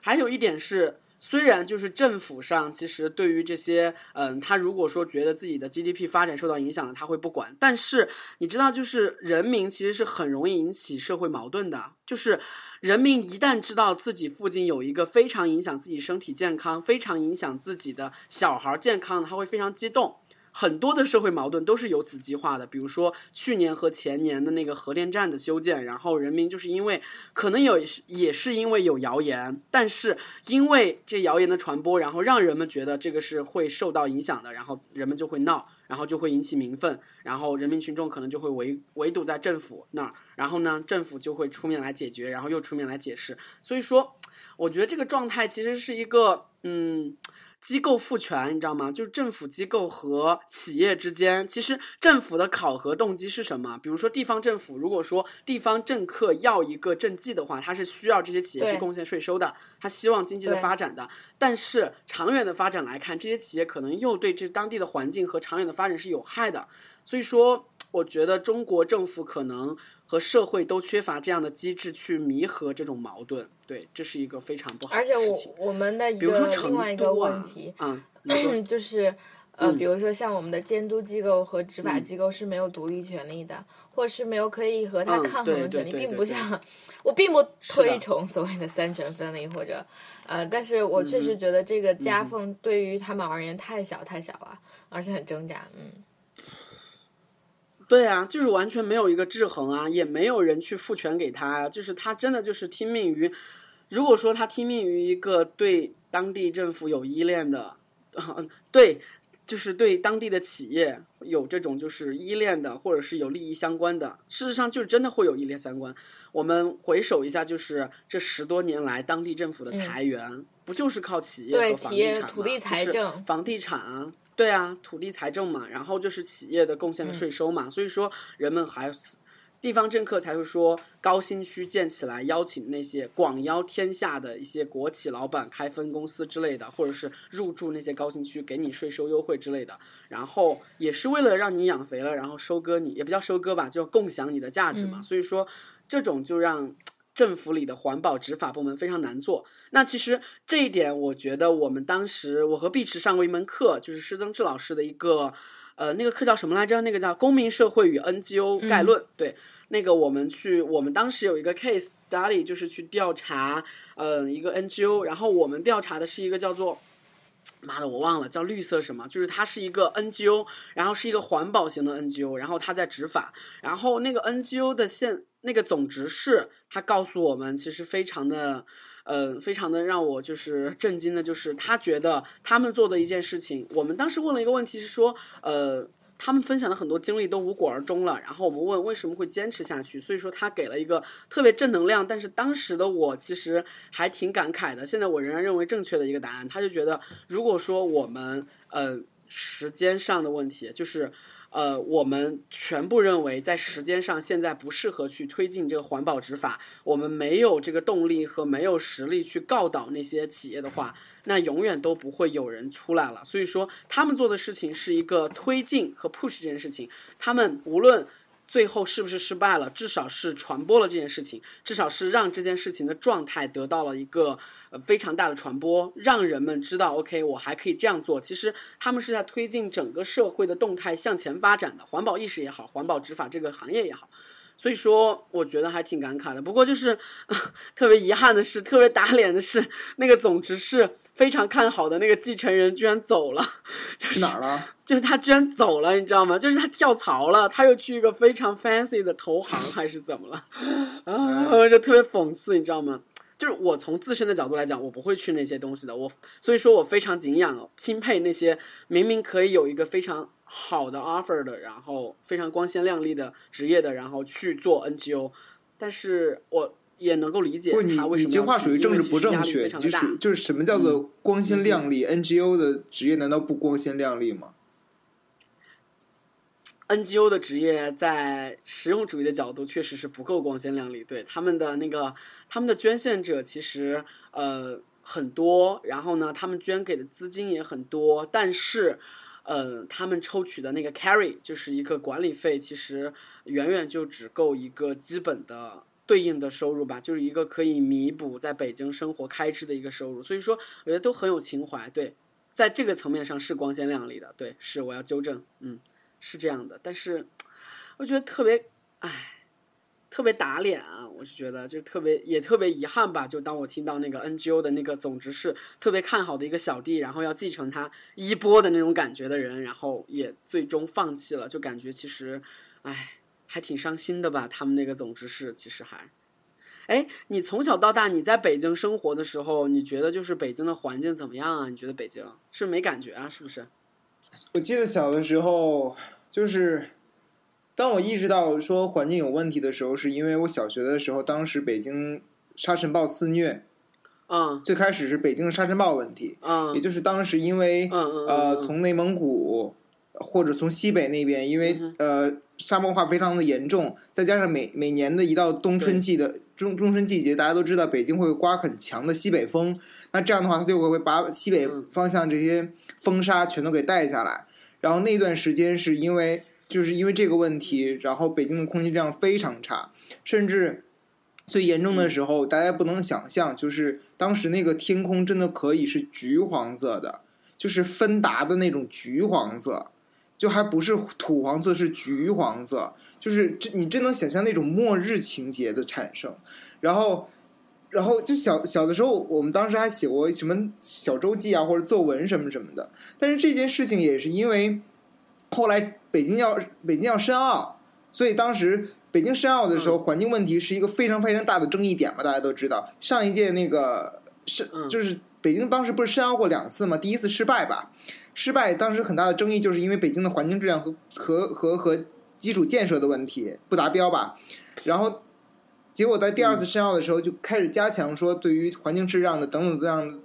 还有一点是，虽然就是政府上其实对于这些，嗯，他如果说觉得自己的 GDP 发展受到影响了，他会不管。但是你知道，就是人民其实是很容易引起社会矛盾的。就是人民一旦知道自己附近有一个非常影响自己身体健康、非常影响自己的小孩健康的，他会非常激动。很多的社会矛盾都是由此激化的，比如说去年和前年的那个核电站的修建，然后人民就是因为可能有也是因为有谣言，但是因为这谣言的传播，然后让人们觉得这个是会受到影响的，然后人们就会闹，然后就会引起民愤，然后人民群众可能就会围围堵在政府那儿，然后呢，政府就会出面来解决，然后又出面来解释，所以说，我觉得这个状态其实是一个嗯。机构赋权，你知道吗？就是政府机构和企业之间，其实政府的考核动机是什么？比如说地方政府，如果说地方政客要一个政绩的话，他是需要这些企业去贡献税收的，他希望经济的发展的。但是长远的发展来看，这些企业可能又对这当地的环境和长远的发展是有害的。所以说，我觉得中国政府可能和社会都缺乏这样的机制去弥合这种矛盾。对，这是一个非常不好的而且。我我们的一个比如说成另外一个问题，，嗯，[CLEARS THROAT] 就是呃，嗯比如说像我们的监督机构和执法机构是没有独立权利的，或是没有可以和它嗯抗衡的权利，并不像我并不推崇所谓的三权分立或者呃，但是我确实觉得这个夹缝对于他们而言太小太小了，而且很挣扎，嗯。对啊，就是完全没有一个制衡啊，也没有人去赋权给他啊，就是他真的就是听命于，如果说他听命于一个对当地政府有依恋的，对，就是对当地的企业有这种就是依恋的，或者是有利益相关的，事实上就是真的会有依恋相关。我们回首一下，就是这十多年来当地政府的裁员，不就是靠企业和房地产嘛土地财就是政。房地产啊，对啊，土地财政嘛，然后就是企业的贡献的税收嘛，所以说人们还地方政客才会说高新区建起来，邀请那些广邀天下的一些国企老板开分公司之类的，或者是入驻那些高新区，给你税收优惠之类的。然后也是为了让你养肥了，然后收割你，也不叫收割吧，就共享你的价值嘛。所以说，这种就让政府里的环保执法部门非常难做。那其实这一点，我觉得我们当时我和碧池上过一门课，就是施增志老师的一个。呃，那个课叫什么来着？那个叫《公民社会与 NGO 概论》。对，那个我们去，我们当时有一个 case study，就是去调查，呃，一个 NGO。然后我们调查的是一个叫做，妈的，我忘了叫绿色什么，就是它是一个 NGO，然后是一个环保型的 NGO，然后它在执法。然后那个 NGO 的现那个总执事，他告诉我们，其实非常的。呃，非常的让我就是震惊的，就是他觉得他们做的一件事情，我们当时问了一个问题是说，呃，他们分享的很多经历都无果而终了，然后我们问为什么会坚持下去，所以说他给了一个特别正能量，但是当时的我其实还挺感慨的，现在我仍然认为正确的一个答案，他就觉得如果说我们呃时间上的问题就是。呃，我们全部认为在时间上现在不适合去推进这个环保执法，我们没有这个动力和没有实力去告倒那些企业的话，那永远都不会有人出来了。所以说，他们做的事情是一个推进和 push 这件事情，他们无论。最后是不是失败了？至少是传播了这件事情，至少是让这件事情的状态得到了一个呃非常大的传播，让人们知道，OK，我还可以这样做。其实他们是在推进整个社会的动态向前发展的，环保意识也好，环保执法这个行业也好。所以说，我觉得还挺感慨的。不过就是 [LAUGHS] 特别遗憾的是，特别打脸的是，那个总执事非常看好的那个继承人居然走了，去哪儿了？[LAUGHS] 就是他居然走了，你知道吗？就是他跳槽了，他又去一个非常 fancy 的投行还是怎么了？[LAUGHS] 啊，就特别讽刺，你知道吗？就是我从自身的角度来讲，我不会去那些东西的。我所以说我非常敬仰、钦佩那些明明可以有一个非常。好的 offer 的，然后非常光鲜亮丽的职业的，然后去做 NGO，但是我也能够理解他为什么。你这话属于政治不正确，就是就是什么叫做光鲜亮丽？NGO 的职业难道不光鲜亮丽吗？NGO 的职业在实用主义的角度确实是不够光鲜亮丽，对他们的那个他们的捐献者其实呃很多，然后呢，他们捐给的资金也很多，但是。呃，他们抽取的那个 carry 就是一个管理费，其实远远就只够一个基本的对应的收入吧，就是一个可以弥补在北京生活开支的一个收入。所以说，我觉得都很有情怀。对，在这个层面上是光鲜亮丽的。对，是我要纠正，嗯，是这样的。但是，我觉得特别，唉。特别打脸啊！我是觉得，就特别也特别遗憾吧。就当我听到那个 NGO 的那个总执事特别看好的一个小弟，然后要继承他衣钵的那种感觉的人，然后也最终放弃了，就感觉其实，唉，还挺伤心的吧。他们那个总执事其实还，哎，你从小到大你在北京生活的时候，你觉得就是北京的环境怎么样啊？你觉得北京是没感觉啊？是不是？我记得小的时候就是。当我意识到说环境有问题的时候，是因为我小学的时候，当时北京沙尘暴肆虐。嗯。最开始是北京的沙尘暴问题。嗯。也就是当时因为呃从内蒙古或者从西北那边，因为呃沙漠化非常的严重，再加上每每年的一到冬春季的中中春季节，大家都知道北京会刮很强的西北风，那这样的话，它就会会把西北方向这些风沙全都给带下来。然后那段时间是因为。就是因为这个问题，然后北京的空气质量非常差，甚至最严重的时候，大家不能想象，就是当时那个天空真的可以是橘黄色的，就是芬达的那种橘黄色，就还不是土黄色，是橘黄色，就是这你真能想象那种末日情节的产生。然后，然后就小小的时候，我们当时还写过什么小周记啊，或者作文什么什么的。但是这件事情也是因为后来。北京要北京要申奥，所以当时北京申奥的时候，环境问题是一个非常非常大的争议点嘛，大家都知道。上一届那个申就是北京当时不是申奥过两次嘛，第一次失败吧，失败当时很大的争议就是因为北京的环境质量和和和和基础建设的问题不达标吧，然后结果在第二次申奥的时候就开始加强说对于环境质量的等等这样。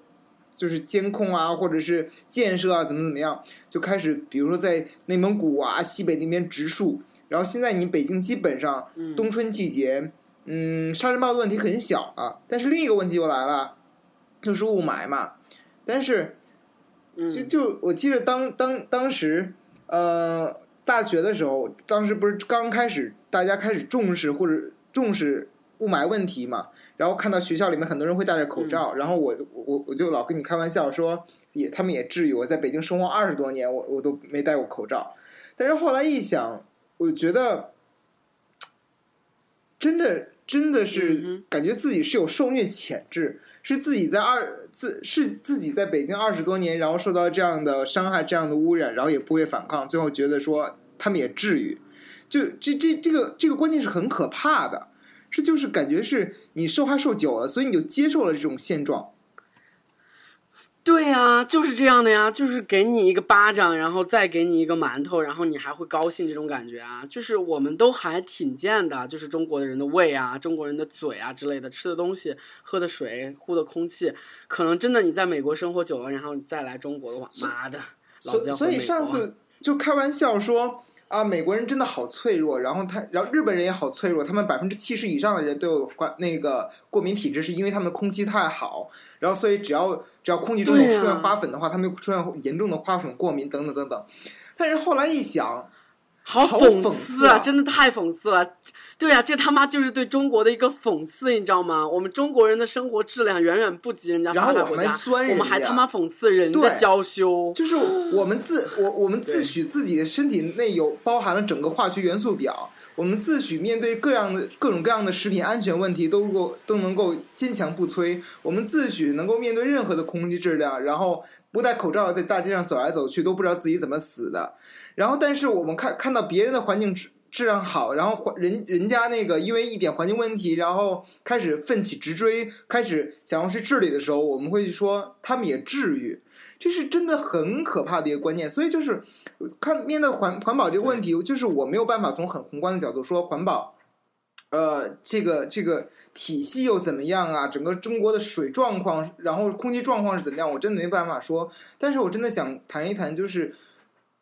就是监控啊，或者是建设啊，怎么怎么样，就开始，比如说在内蒙古啊、西北那边植树，然后现在你北京基本上冬春季节，嗯，沙尘暴的问题很小啊。但是另一个问题就来了，就是雾霾嘛。但是，就就我记得当当当时，呃，大学的时候，当时不是刚开始大家开始重视或者重视雾霾问题嘛？然后看到学校里面很多人会戴着口罩，然后我我我就老跟你开玩笑说，也他们也至于我在北京生活二十多年，我我都没戴过口罩。但是后来一想，我觉得真的真的是感觉自己是有受虐潜质。是自己在二自是自己在北京二十多年，然后受到这样的伤害、这样的污染，然后也不会反抗，最后觉得说他们也至于，就这这这个这个关键是很可怕的，是就是感觉是你受害受久了，所以你就接受了这种现状。对呀，就是这样的呀，就是给你一个巴掌，然后再给你一个馒头，然后你还会高兴这种感觉啊，就是我们都还挺贱的，就是中国的人的胃啊，中国人的嘴啊之类的，吃的东西、喝的水、呼的空气，可能真的你在美国生活久了，然后再来中国的话，妈的，所所以上次就开玩笑说。啊，美国人真的好脆弱，然后他，然后日本人也好脆弱，他们百分之七十以上的人都有关那个过敏体质，是因为他们的空气太好，然后所以只要只要空气中有出现花粉的话，他们就出现严重的花粉过敏等等等等。但是后来一想，好讽刺啊，真的太讽刺了。对呀，这他妈就是对中国的一个讽刺，你知道吗？我们中国人的生活质量远远不及人家发达国家，我们还他妈讽刺人家娇羞。就是我们自 [LAUGHS] 我我们自诩自己的身体内有包含了整个化学元素表，我们自诩面对各样的各种各样的食品安全问题都够都能够坚强不摧，我们自诩能够面对任何的空气质量，然后不戴口罩在大街上走来走去都不知道自己怎么死的。然后，但是我们看看到别人的环境质。量好，然后环人人家那个因为一点环境问题，然后开始奋起直追，开始想要去治理的时候，我们会说他们也治愈，这是真的很可怕的一个观念。所以就是看面对环环保这个问题，就是我没有办法从很宏观的角度说环保，呃，这个这个体系又怎么样啊？整个中国的水状况，然后空气状况是怎么样？我真的没办法说。但是我真的想谈一谈，就是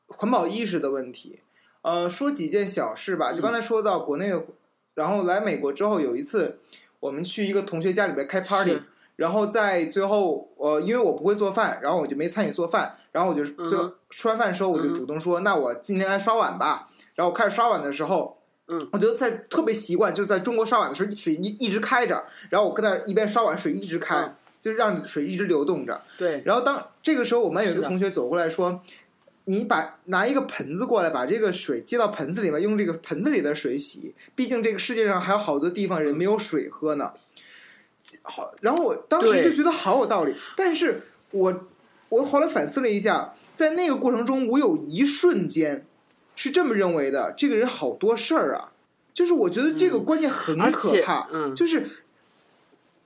环保意识的问题。呃，说几件小事吧。就刚才说到国内，然后来美国之后，有一次我们去一个同学家里边开 party，然后在最后，呃，因为我不会做饭，然后我就没参与做饭，然后我就就吃完饭的时候，我就主动说，那我今天来刷碗吧。然后我开始刷碗的时候，嗯，我觉得在特别习惯，就在中国刷碗的时候，水一一直开着，然后我跟那一边刷碗，水一直开，就让水一直流动着。对。然后当这个时候，我们有一个同学走过来说。你把拿一个盆子过来，把这个水接到盆子里面，用这个盆子里的水洗。毕竟这个世界上还有好多地方人没有水喝呢。好，然后我当时就觉得好有道理。但是我我后来反思了一下，在那个过程中，我有一瞬间是这么认为的：这个人好多事儿啊。就是我觉得这个观念很可怕。嗯，就是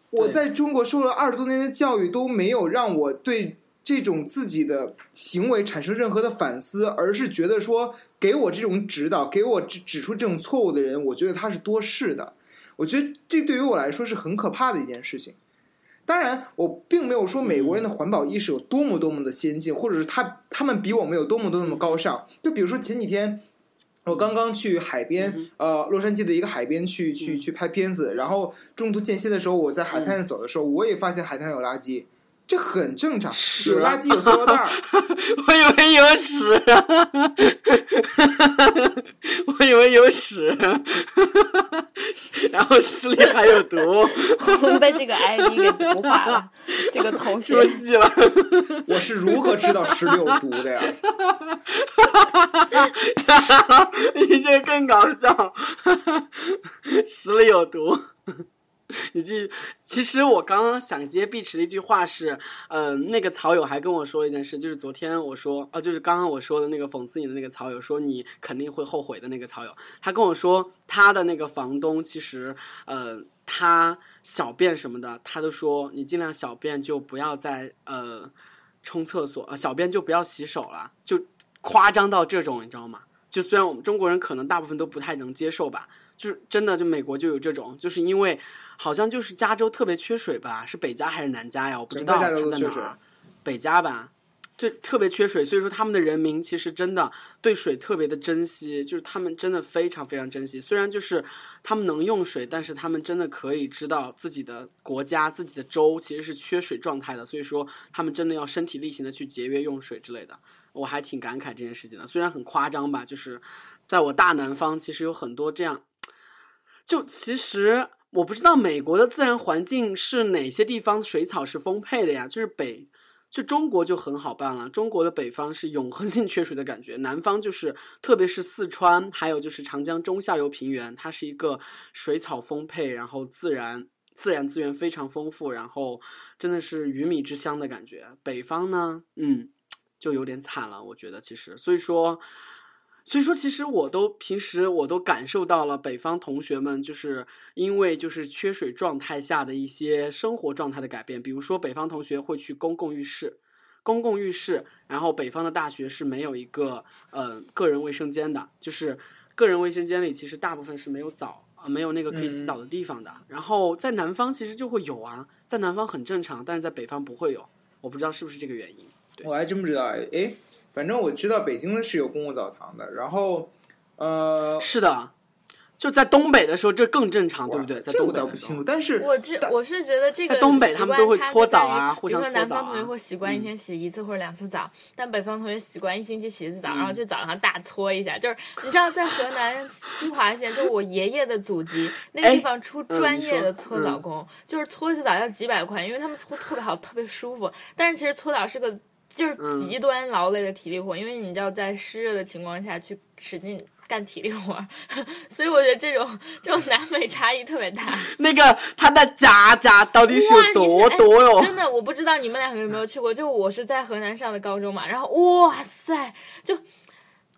我在中国受了二十多年的教育，都没有让我对。这种自己的行为产生任何的反思，而是觉得说给我这种指导，给我指指出这种错误的人，我觉得他是多事的。我觉得这对于我来说是很可怕的一件事情。当然，我并没有说美国人的环保意识有多么多么的先进，或者是他他们比我们有多么多么高尚。就比如说前几天，我刚刚去海边，呃，洛杉矶的一个海边去去去拍片子，然后中途间歇的时候，我在海滩上走的时候，我也发现海滩上有垃圾。这很正常，有垃圾有塑料袋儿，[LAUGHS] 我以为有屎，我以为有屎，然后屎里还有毒，[LAUGHS] 我们被这个 ID 给毒化了，这个同学说戏了，[LAUGHS] 我是如何知道屎里有毒的呀？你这更搞笑，屎里有毒。[LAUGHS] 你记，其实我刚刚想接碧池的一句话是，嗯，那个草友还跟我说一件事，就是昨天我说，哦，就是刚刚我说的那个讽刺你的那个草友，说你肯定会后悔的那个草友，他跟我说他的那个房东其实，呃，他小便什么的，他都说你尽量小便就不要再呃冲厕所，呃，小便就不要洗手了，就夸张到这种，你知道吗？就虽然我们中国人可能大部分都不太能接受吧。就是真的，就美国就有这种，就是因为好像就是加州特别缺水吧？是北加还是南加呀？我不知道它在哪儿。北加吧，就特别缺水，所以说他们的人民其实真的对水特别的珍惜，就是他们真的非常非常珍惜。虽然就是他们能用水，但是他们真的可以知道自己的国家、自己的州其实是缺水状态的，所以说他们真的要身体力行的去节约用水之类的。我还挺感慨这件事情的，虽然很夸张吧，就是在我大南方，其实有很多这样。就其实我不知道美国的自然环境是哪些地方水草是丰沛的呀？就是北。就中国就很好办了，中国的北方是永恒性缺水的感觉，南方就是特别是四川，还有就是长江中下游平原，它是一个水草丰沛，然后自然自然资源非常丰富，然后真的是鱼米之乡的感觉。北方呢，嗯，就有点惨了，我觉得其实，所以说。所以说，其实我都平时我都感受到了北方同学们就是因为就是缺水状态下的一些生活状态的改变。比如说，北方同学会去公共浴室，公共浴室，然后北方的大学是没有一个呃个人卫生间的，就是个人卫生间里其实大部分是没有澡啊，没有那个可以洗澡的地方的。然后在南方其实就会有啊，在南方很正常，但是在北方不会有，我不知道是不是这个原因。我还真不知道哎。反正我知道北京的是有公共澡堂的，然后，呃，是的，就在东北的时候这更正常，对不对？这我倒不清楚，但是我这我是觉得这个在东北他们都会搓澡啊，互相搓澡啊。比如说南方同学会习惯一天洗一次或者两次澡，但北方同学习惯一星期洗一次澡，然后去澡堂大搓一下。就是你知道，在河南新华县，就我爷爷的祖籍那个地方出专业的搓澡工，就是搓一次澡要几百块，因为他们搓特别好，特别舒服。但是其实搓澡是个。就是极端劳累的体力活，因为你要在湿热的情况下去使劲干体力活，[LAUGHS] 所以我觉得这种这种南北差异特别大。[LAUGHS] 那个他的家家到底是有多多哟？真的，我不知道你们两个有没有去过。就我是在河南上的高中嘛，然后哇塞，就。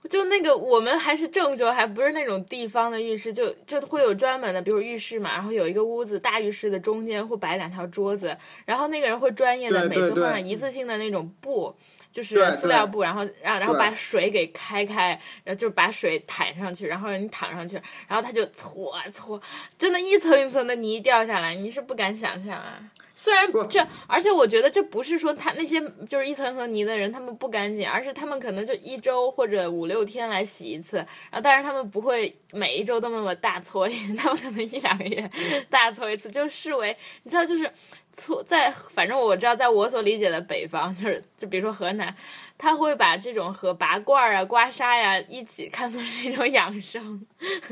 就那个，我们还是郑州，还不是那种地方的浴室，就就会有专门的，比如浴室嘛，然后有一个屋子，大浴室的中间会摆两条桌子，然后那个人会专业的每次换上一次性的那种布，就是塑料布，然后让然后把水给开开，然后就把水弹上去，然后你躺上去，然后他就搓啊搓，真的一层一层的泥掉下来，你是不敢想象啊。虽然这，而且我觉得这不是说他那些就是一层层泥的人他们不干净，而是他们可能就一周或者五六天来洗一次，然后但是他们不会每一周都那么大搓，[LAUGHS] 他们可能一两个月大搓一次，就视为你知道就是搓在反正我知道在我所理解的北方就是就比如说河南。他会把这种和拔罐啊、刮痧呀一起看作是一种养生。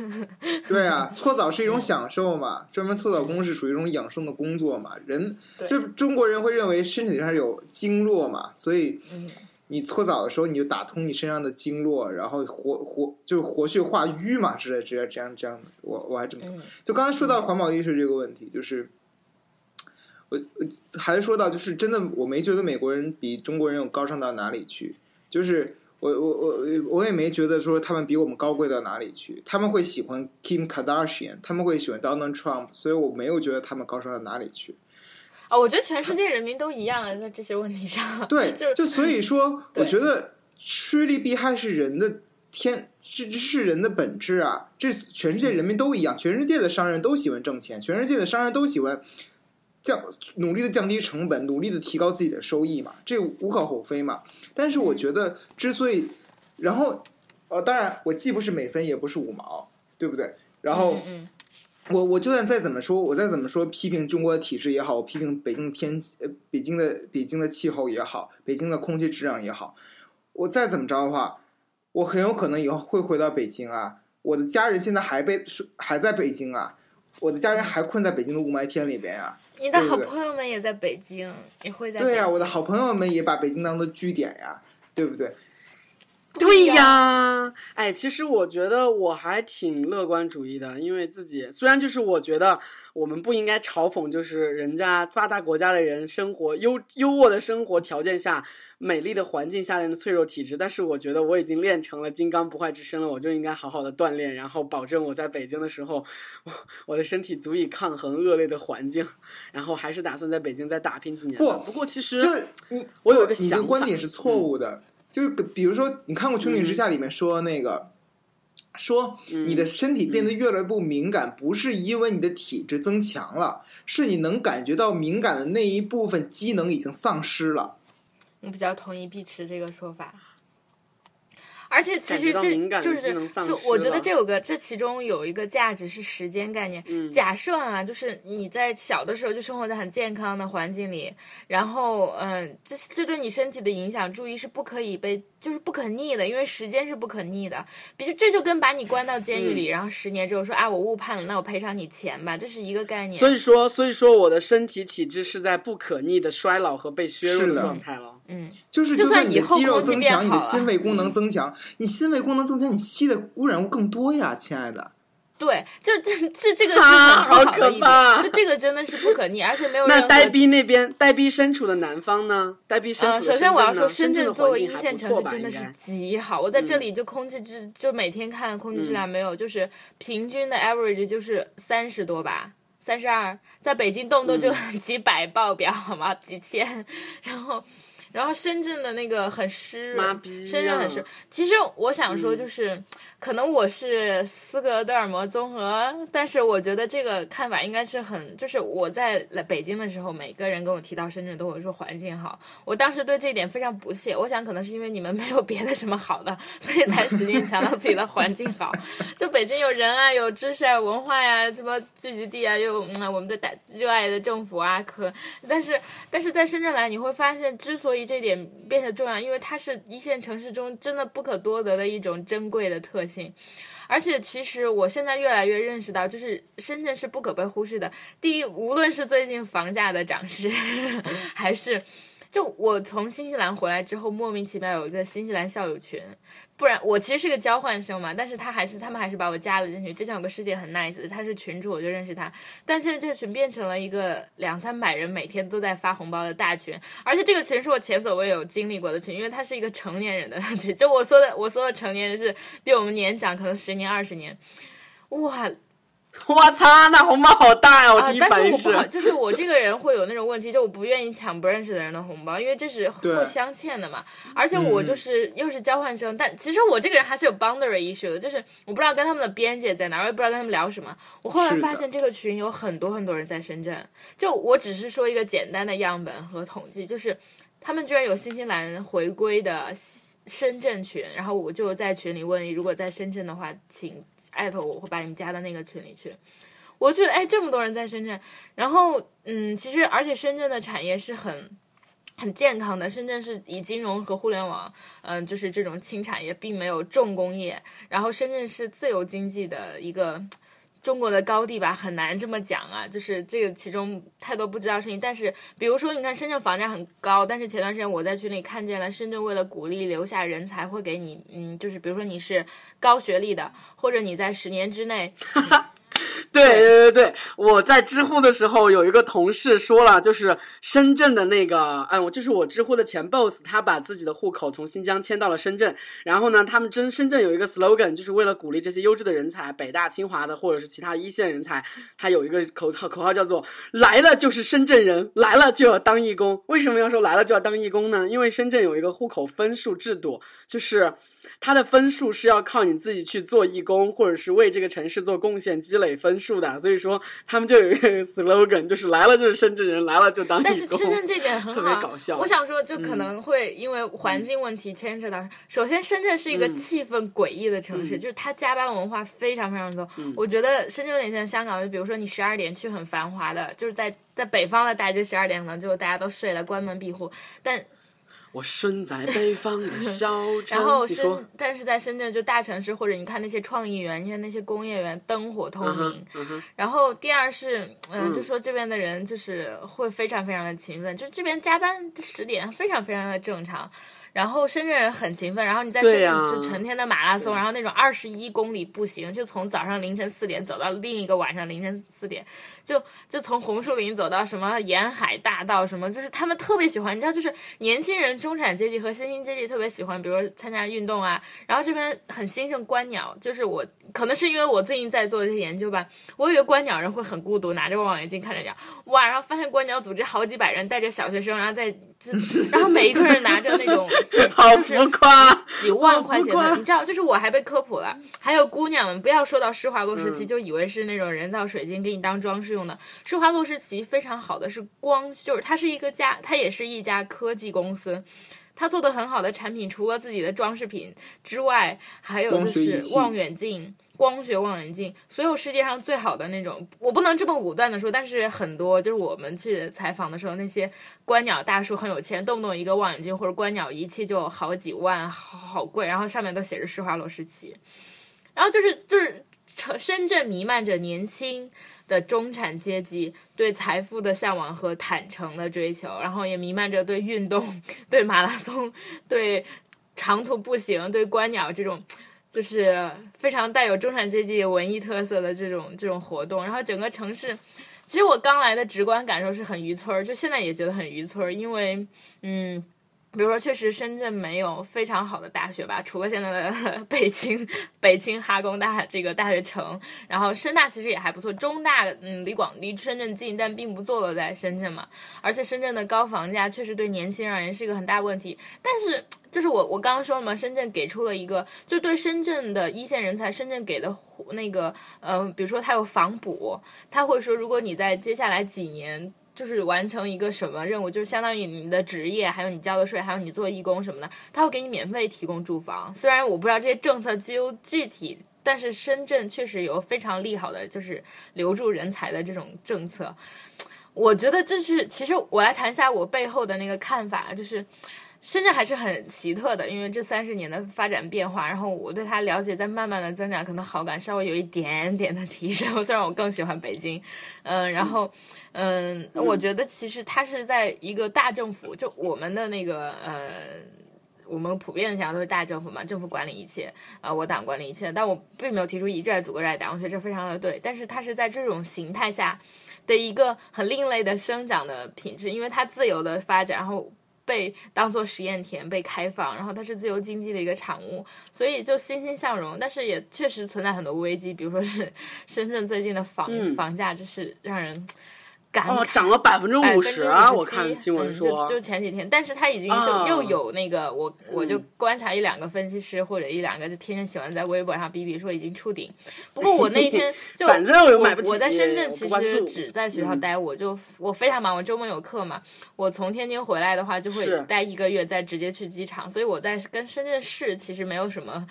[LAUGHS] 对啊，搓澡是一种享受嘛，专门搓澡工是属于一种养生的工作嘛。人就中国人会认为身体上有经络嘛，所以你搓澡的时候你就打通你身上的经络，然后活活就是活血化瘀嘛之类之类这样这样的。我我还这么就刚才说到环保意识这个问题，就是。我还是说到，就是真的，我没觉得美国人比中国人有高尚到哪里去。就是我我我我也没觉得说他们比我们高贵到哪里去。他们会喜欢 Kim Kardashian，他们会喜欢 Donald Trump，所以我没有觉得他们高尚到哪里去。哦，我觉得全世界人民都一样啊，在这些问题上。对，[LAUGHS] 就就所以说，[LAUGHS] 我觉得趋利避害是人的天，是是人的本质啊。这全世界人民都一样，全世界的商人都喜欢挣钱，全世界的商人都喜欢。降努力的降低成本，努力的提高自己的收益嘛，这无可厚非嘛。但是我觉得，之所以，然后，呃，当然，我既不是美分，也不是五毛，对不对？然后，我我就算再怎么说，我再怎么说批评中国的体制也好，我批评北京天呃北京的北京的气候也好，北京的空气质量也好，我再怎么着的话，我很有可能以后会回到北京啊。我的家人现在还被还在北京啊。我的家人还困在北京的雾霾天里边呀！你的好朋友们也在北京，也会在。对呀，我的好朋友们也把北京当做据点呀，对不对？对呀，哎，其实我觉得我还挺乐观主义的，因为自己虽然就是我觉得我们不应该嘲讽，就是人家发达国家的人生活优优渥的生活条件下。美丽的环境下人的脆弱体质，但是我觉得我已经练成了金刚不坏之身了，我就应该好好的锻炼，然后保证我在北京的时候，我我的身体足以抗衡恶劣的环境，然后还是打算在北京再打拼几年。不，不过其实就是你，我有一个想法，你的观点是错误的。就是比如说，你看过《穹顶之下》里面说那个，说你的身体变得越来越不敏感，不是因为你的体质增强了，是你能感觉到敏感的那一部分机能已经丧失了。我比较同意碧池这个说法。而且其实这就是，就我觉得这有个这其中有一个价值是时间概念。假设啊，就是你在小的时候就生活在很健康的环境里，然后嗯，这这对你身体的影响，注意是不可以被。就是不可逆的，因为时间是不可逆的。比如这就跟把你关到监狱里，然后十年之后说啊我误判了，那我赔偿你钱吧，这是一个概念。所以说，所以说我的身体体质是在不可逆的衰老和被削弱的状态了。嗯，就是就算你的肌肉增强，你的心肺功能增强，你心肺功能增强，你吸的污染物更多呀，亲爱的。对，就这这这个是很好可怕，就这个真的是不可逆，而且没有。那呆逼那边，呆逼身处的南方呢？呆逼身处首先我要说，深圳作为一线城市真的是极好。我在这里就空气质，就每天看空气质量没有，就是平均的 average 就是三十多吧，三十二，在北京动不动就 [LAUGHS] 几百爆表，好吗？几千，然后。然后深圳的那个很湿润，深圳很湿。其实我想说，就是可能我是斯格德尔摩综合，但是我觉得这个看法应该是很，就是我在来北京的时候，每个人跟我提到深圳都会说环境好，我当时对这一点非常不屑。我想可能是因为你们 [LAUGHS] 没有别的什么好的，所以才使劲强调自己的环境好。就北京有人啊，有知识啊，文化呀，什么聚集地啊，又嗯我们的大热爱的政府啊，可但是但是在深圳来，你会发现之所以这点变得重要，因为它是一线城市中真的不可多得的一种珍贵的特性，而且其实我现在越来越认识到，就是深圳是不可被忽视的。第一，无论是最近房价的涨势，[LAUGHS] 还是。就我从新西兰回来之后，莫名其妙有一个新西兰校友群，不然我其实是个交换生嘛，但是他还是他们还是把我加了进去。之前有个师姐很 nice，他是群主，我就认识他。但现在这个群变成了一个两三百人每天都在发红包的大群，而且这个群是我前所未有经历过的群，因为它是一个成年人的 [LAUGHS] 群。就我说的，我说的成年人是比我们年长，可能十年二十年，哇。[LAUGHS] 我操，那红包好大呀！我第一反应是，就是我这个人会有那种问题，就我不愿意抢不认识的人的红包，因为这是互相欠的嘛。而且我就是又是交换生，但其实我这个人还是有 boundary issue 的，就是我不知道跟他们的边界在哪，我也不知道跟他们聊什么。我后来发现这个群有很多很多人在深圳，就我只是说一个简单的样本和统计，就是他们居然有新西兰回归的深圳群，然后我就在群里问，如果在深圳的话，请。艾特我我会把你们加到那个群里去。我觉得，哎，这么多人在深圳，然后，嗯，其实而且深圳的产业是很很健康的。深圳是以金融和互联网，嗯，就是这种轻产业，并没有重工业。然后，深圳是自由经济的一个。中国的高地吧，很难这么讲啊，就是这个其中太多不知道事情。但是，比如说，你看深圳房价很高，但是前段时间我在群里看见了，深圳为了鼓励留下人才，会给你，嗯，就是比如说你是高学历的，或者你在十年之内。[LAUGHS] [LAUGHS] 对对对对，我在知乎的时候有一个同事说了，就是深圳的那个，嗯，我就是我知乎的前 boss，他把自己的户口从新疆迁到了深圳。然后呢，他们真深圳有一个 slogan，就是为了鼓励这些优质的人才，北大、清华的或者是其他一线人才，他有一个口号，口号叫做“来了就是深圳人，来了就要当义工”。为什么要说来了就要当义工呢？因为深圳有一个户口分数制度，就是。他的分数是要靠你自己去做义工，或者是为这个城市做贡献积累分数的。所以说，他们就有一个 [LAUGHS] slogan，就是来了就是深圳人，来了就当义工。但是深圳这点 [LAUGHS] 很好，特别搞笑。我想说，就可能会因为环境问题牵扯到。首先，深圳是一个气氛诡异的城市，就是它加班文化非常非常多。我觉得深圳有点像香港，就比如说你十二点去很繁华的，就是在在北方的大街，十二点可能就大家都睡了，关门闭户，但。我身在北方的 [LAUGHS] 小城，然后深，但是在深圳就大城市，或者你看那些创意园，你看那些工业园，灯火通明。然后第二是，嗯，就说这边的人就是会非常非常的勤奋，就这边加班十点非常非常的正常。然后深圳人很勤奋，然后你在深圳就成天的马拉松，然后那种二十一公里步行，就从早上凌晨四点走到另一个晚上凌晨四点，就就从红树林走到什么沿海大道什么，就是他们特别喜欢，你知道，就是年轻人、中产阶级和新兴阶级特别喜欢，比如说参加运动啊。然后这边很兴盛观鸟，就是我可能是因为我最近在做这些研究吧，我以为观鸟人会很孤独，拿着望远镜看着鸟，哇，然后发现观鸟组织好几百人带着小学生，然后在，然后每一个人拿着那种。[LAUGHS] 好浮夸，几万块钱的，你知道，就是我还被科普了。还有姑娘们，不要说到施华洛世奇就以为是那种人造水晶给你当装饰用的。施华洛世奇非常好的是光，就是它是一个家，它也是一家科技公司，它做的很好的产品，除了自己的装饰品之外，还有就是望远镜。光学望远镜，所有世界上最好的那种，我不能这么武断的说，但是很多就是我们去采访的时候，那些观鸟大叔很有钱，动不动一个望远镜或者观鸟仪器就好几万，好好贵，然后上面都写着施华洛世奇，然后就是就是深圳弥漫着年轻的中产阶级对财富的向往和坦诚的追求，然后也弥漫着对运动、[LAUGHS] 对马拉松、对长途步行、对观鸟这种。就是非常带有中产阶级文艺特色的这种这种活动，然后整个城市，其实我刚来的直观感受是很渔村儿，就现在也觉得很渔村儿，因为嗯。比如说，确实深圳没有非常好的大学吧，除了现在的 [LAUGHS] 北京北京哈工大这个大学城，然后深大其实也还不错，中大嗯离广离深圳近，但并不坐落在深圳嘛。而且深圳的高房价确实对年轻人而言是一个很大问题。但是就是我我刚刚说了嘛，深圳给出了一个，就对深圳的一线人才，深圳给的那个呃，比如说他有房补，他会说如果你在接下来几年。就是完成一个什么任务，就是相当于你的职业，还有你交的税，还有你做义工什么的，他会给你免费提供住房。虽然我不知道这些政策具具体，但是深圳确实有非常利好的，就是留住人才的这种政策。我觉得这是，其实我来谈一下我背后的那个看法，就是。深圳还是很奇特的，因为这三十年的发展变化，然后我对它了解在慢慢的增长，可能好感稍微有一点点的提升。[LAUGHS] 虽然我更喜欢北京，嗯，然后，嗯，我觉得其实它是在一个大政府，就我们的那个，呃，我们普遍的想法都是大政府嘛，政府管理一切，啊，我党管理一切。但我并没有提出一致阻隔爱党，我觉得这非常的对。但是它是在这种形态下的一个很另类的生长的品质，因为它自由的发展，然后。被当做实验田被开放，然后它是自由经济的一个产物，所以就欣欣向荣。但是也确实存在很多危机，比如说是 [LAUGHS] 深圳最近的房房价，就是让人。哦，涨了百分之五十啊！我看新闻说，就前几天，但是他已经就又有那个，我我就观察一两个分析师或者一两个就天天喜欢在微博上逼逼说已经触顶。不过我那一天 [LAUGHS] 就反正我我在深圳其实只在学校待，我就我非常忙，我周末有课嘛。我从天津回来的话就会待一个月，再直接去机场，所以我在跟深圳市其实没有什么。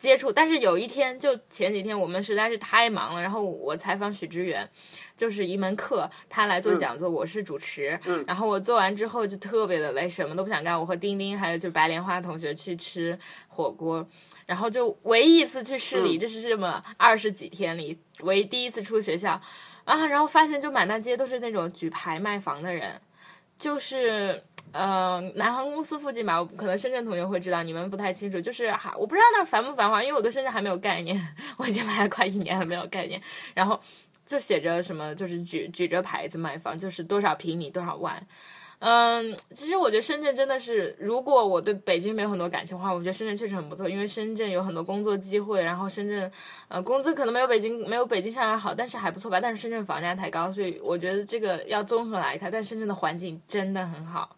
接触，但是有一天，就前几天，我们实在是太忙了，然后我采访许知远，就是一门课，他来做讲座，我是主持，然后我做完之后就特别的累，什么都不想干。我和丁丁还有就白莲花同学去吃火锅，然后就唯一一次去市里，这是这么二十几天里唯一第一次出学校啊，然后发现就满大街都是那种举牌卖房的人，就是。呃，南航公司附近吧，可能深圳同学会知道，你们不太清楚。就是还我不知道那儿繁不繁华，因为我对深圳还没有概念，[LAUGHS] 我已经来了快一年还没有概念。然后就写着什么，就是举举着牌子卖房，就是多少平米多少万。嗯，其实我觉得深圳真的是，如果我对北京没有很多感情的话，我觉得深圳确实很不错，因为深圳有很多工作机会，然后深圳呃工资可能没有北京没有北京上海好，但是还不错吧。但是深圳房价太高，所以我觉得这个要综合来看。但深圳的环境真的很好。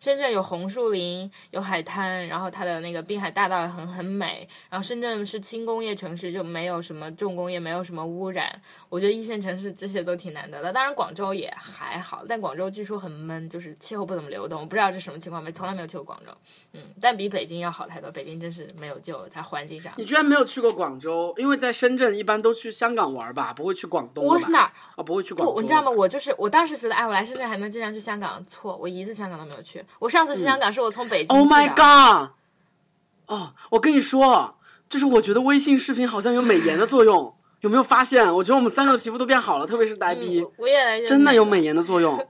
深圳有红树林，有海滩，然后它的那个滨海大道很很美。然后深圳是轻工业城市，就没有什么重工业，没有什么污染。我觉得一线城市这些都挺难得的。当然广州也还好，但广州据说很闷，就是气候不怎么流动。我不知道这什么情况，没从来没有去过广州。嗯，但比北京要好太多。北京真是没有救了，它环境上。你居然没有去过广州？因为在深圳一般都去香港玩吧，不会去广东。我是哪儿？哦，不会去广州。你知道吗？我就是我当时觉得，哎，我来深圳还能经常去香港，错，我一次香港都没有去。我上次去香港是我从北京。Oh my god！哦，我跟你说，就是我觉得微信视频好像有美颜的作用，有没有发现？我觉得我们三个的皮肤都变好了，特别是呆逼，我也真的有美颜的作用，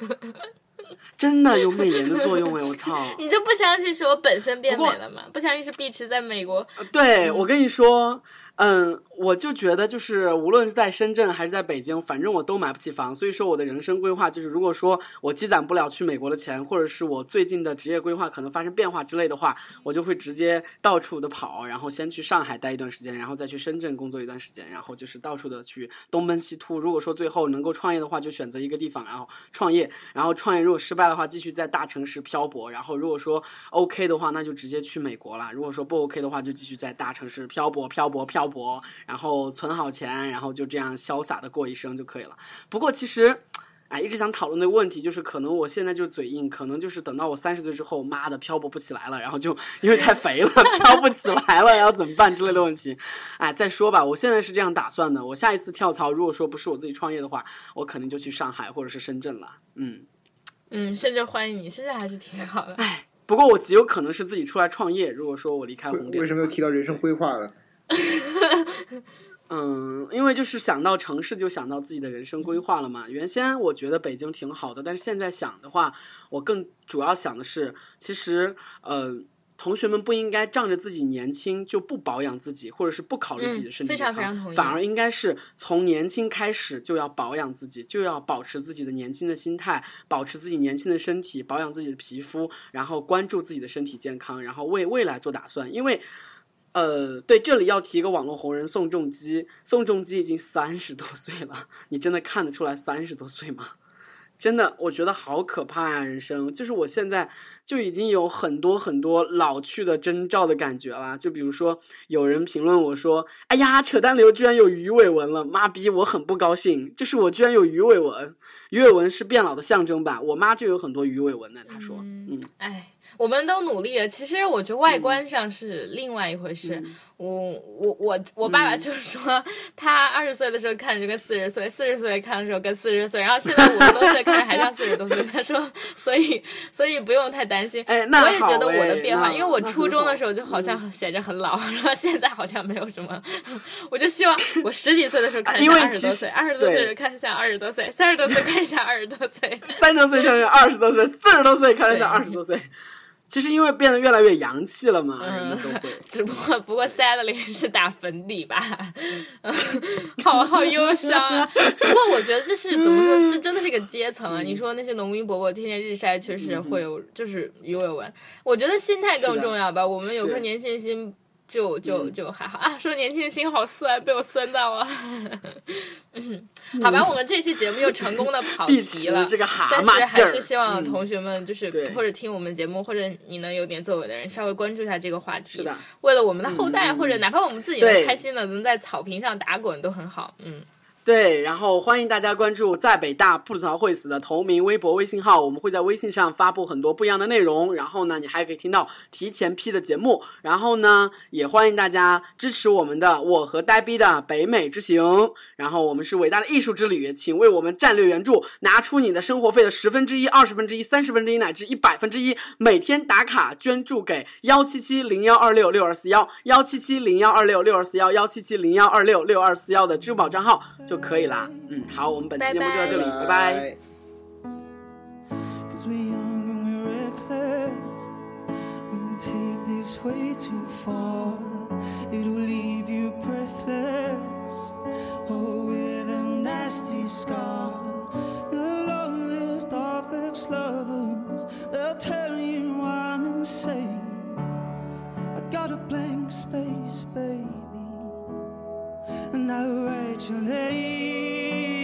[LAUGHS] 真的有美颜的作用哎！我操！[LAUGHS] 你就不相信是我本身变美了吗？不相信是碧池在美国？对，我跟你说。嗯，我就觉得就是无论是在深圳还是在北京，反正我都买不起房，所以说我的人生规划就是，如果说我积攒不了去美国的钱，或者是我最近的职业规划可能发生变化之类的话，我就会直接到处的跑，然后先去上海待一段时间，然后再去深圳工作一段时间，然后就是到处的去东奔西突。如果说最后能够创业的话，就选择一个地方然后创业，然后创业如果失败的话，继续在大城市漂泊，然后如果说 OK 的话，那就直接去美国了；如果说不 OK 的话，就继续在大城市漂泊、漂泊、漂。泊，然后存好钱，然后就这样潇洒的过一生就可以了。不过其实，哎，一直想讨论的问题就是，可能我现在就嘴硬，可能就是等到我三十岁之后，妈的漂泊不起来了，然后就因为太肥了，漂不起来了，然后怎么办之类的问题。哎，再说吧，我现在是这样打算的。我下一次跳槽，如果说不是我自己创业的话，我可能就去上海或者是深圳了。嗯嗯，深圳欢迎你，深圳还是挺好的。哎，不过我极有可能是自己出来创业。如果说我离开红点，为什么又提到人生规划了？[LAUGHS] 嗯，因为就是想到城市，就想到自己的人生规划了嘛。原先我觉得北京挺好的，但是现在想的话，我更主要想的是，其实呃，同学们不应该仗着自己年轻就不保养自己，或者是不考虑自己的身体健康，反而应该是从年轻开始就要保养自己，就要保持自己的年轻的心态，保持自己年轻的身体，保养自己的皮肤，然后关注自己的身体健康，然后为未来做打算，因为。呃，对，这里要提一个网络红人宋仲基，宋仲基已经三十多岁了，你真的看得出来三十多岁吗？真的，我觉得好可怕啊！人生就是我现在就已经有很多很多老去的征兆的感觉了。就比如说，有人评论我说：“哎呀，扯淡流居然有鱼尾纹了，妈逼，我很不高兴。”就是我居然有鱼尾纹，鱼尾纹是变老的象征吧？我妈就有很多鱼尾纹呢。她说：“嗯，哎。”我们都努力了，其实我觉得外观上是另外一回事。我我我我爸爸就是说，他二十岁的时候看着就跟四十岁，四十岁看的时候跟四十岁，然后现在五十多岁看着还像四十多岁。他说，[LAUGHS] 所以所以不用太担心。哎，我也觉得我的变化，因为我初中的时候就好像显着很老，然后现在好像没有什么。我就希望我十几岁的时候看像二十多岁，二十多岁看像二十多岁，三十多岁看着像二十多岁，三十多岁像二十多岁，四十多岁看着像二十多岁。其实因为变得越来越洋气了嘛，嗯，[LAUGHS] 只不过不过 sadly 是打粉底吧，[LAUGHS] 好好忧伤啊。[LAUGHS] 不过我觉得这是怎么说，这真的是一个阶层啊。你说那些农民伯伯天天日晒，确实会有就是鱼尾纹。我觉得心态更重要吧。我们有颗年轻心。就就就还好啊，说年轻的心好酸，被我酸到了。[LAUGHS] 好吧，我们这期节目又成功的跑题了，这个蛤但是还是希望同学们就是或者听我们节目，或者你能有点作为的人，稍微关注一下这个话题。是的，为了我们的后代，或者哪怕我们自己能开心的，能在草坪上打滚都很好。嗯。对，然后欢迎大家关注在北大不吐槽会死的同名微博、微信号，我们会在微信上发布很多不一样的内容。然后呢，你还可以听到提前批的节目。然后呢，也欢迎大家支持我们的我和呆逼的北美之行。然后我们是伟大的艺术之旅，请为我们战略援助，拿出你的生活费的十分之一、二十分之一、三十分之一乃至一百分之一，每天打卡捐助给幺七七零幺二六六二四幺幺七七零幺二六六二四幺幺七七零幺二六六二四幺的支付宝账号就。可以啦，嗯，好，我们本期节目就到这里，拜拜。and I write your name.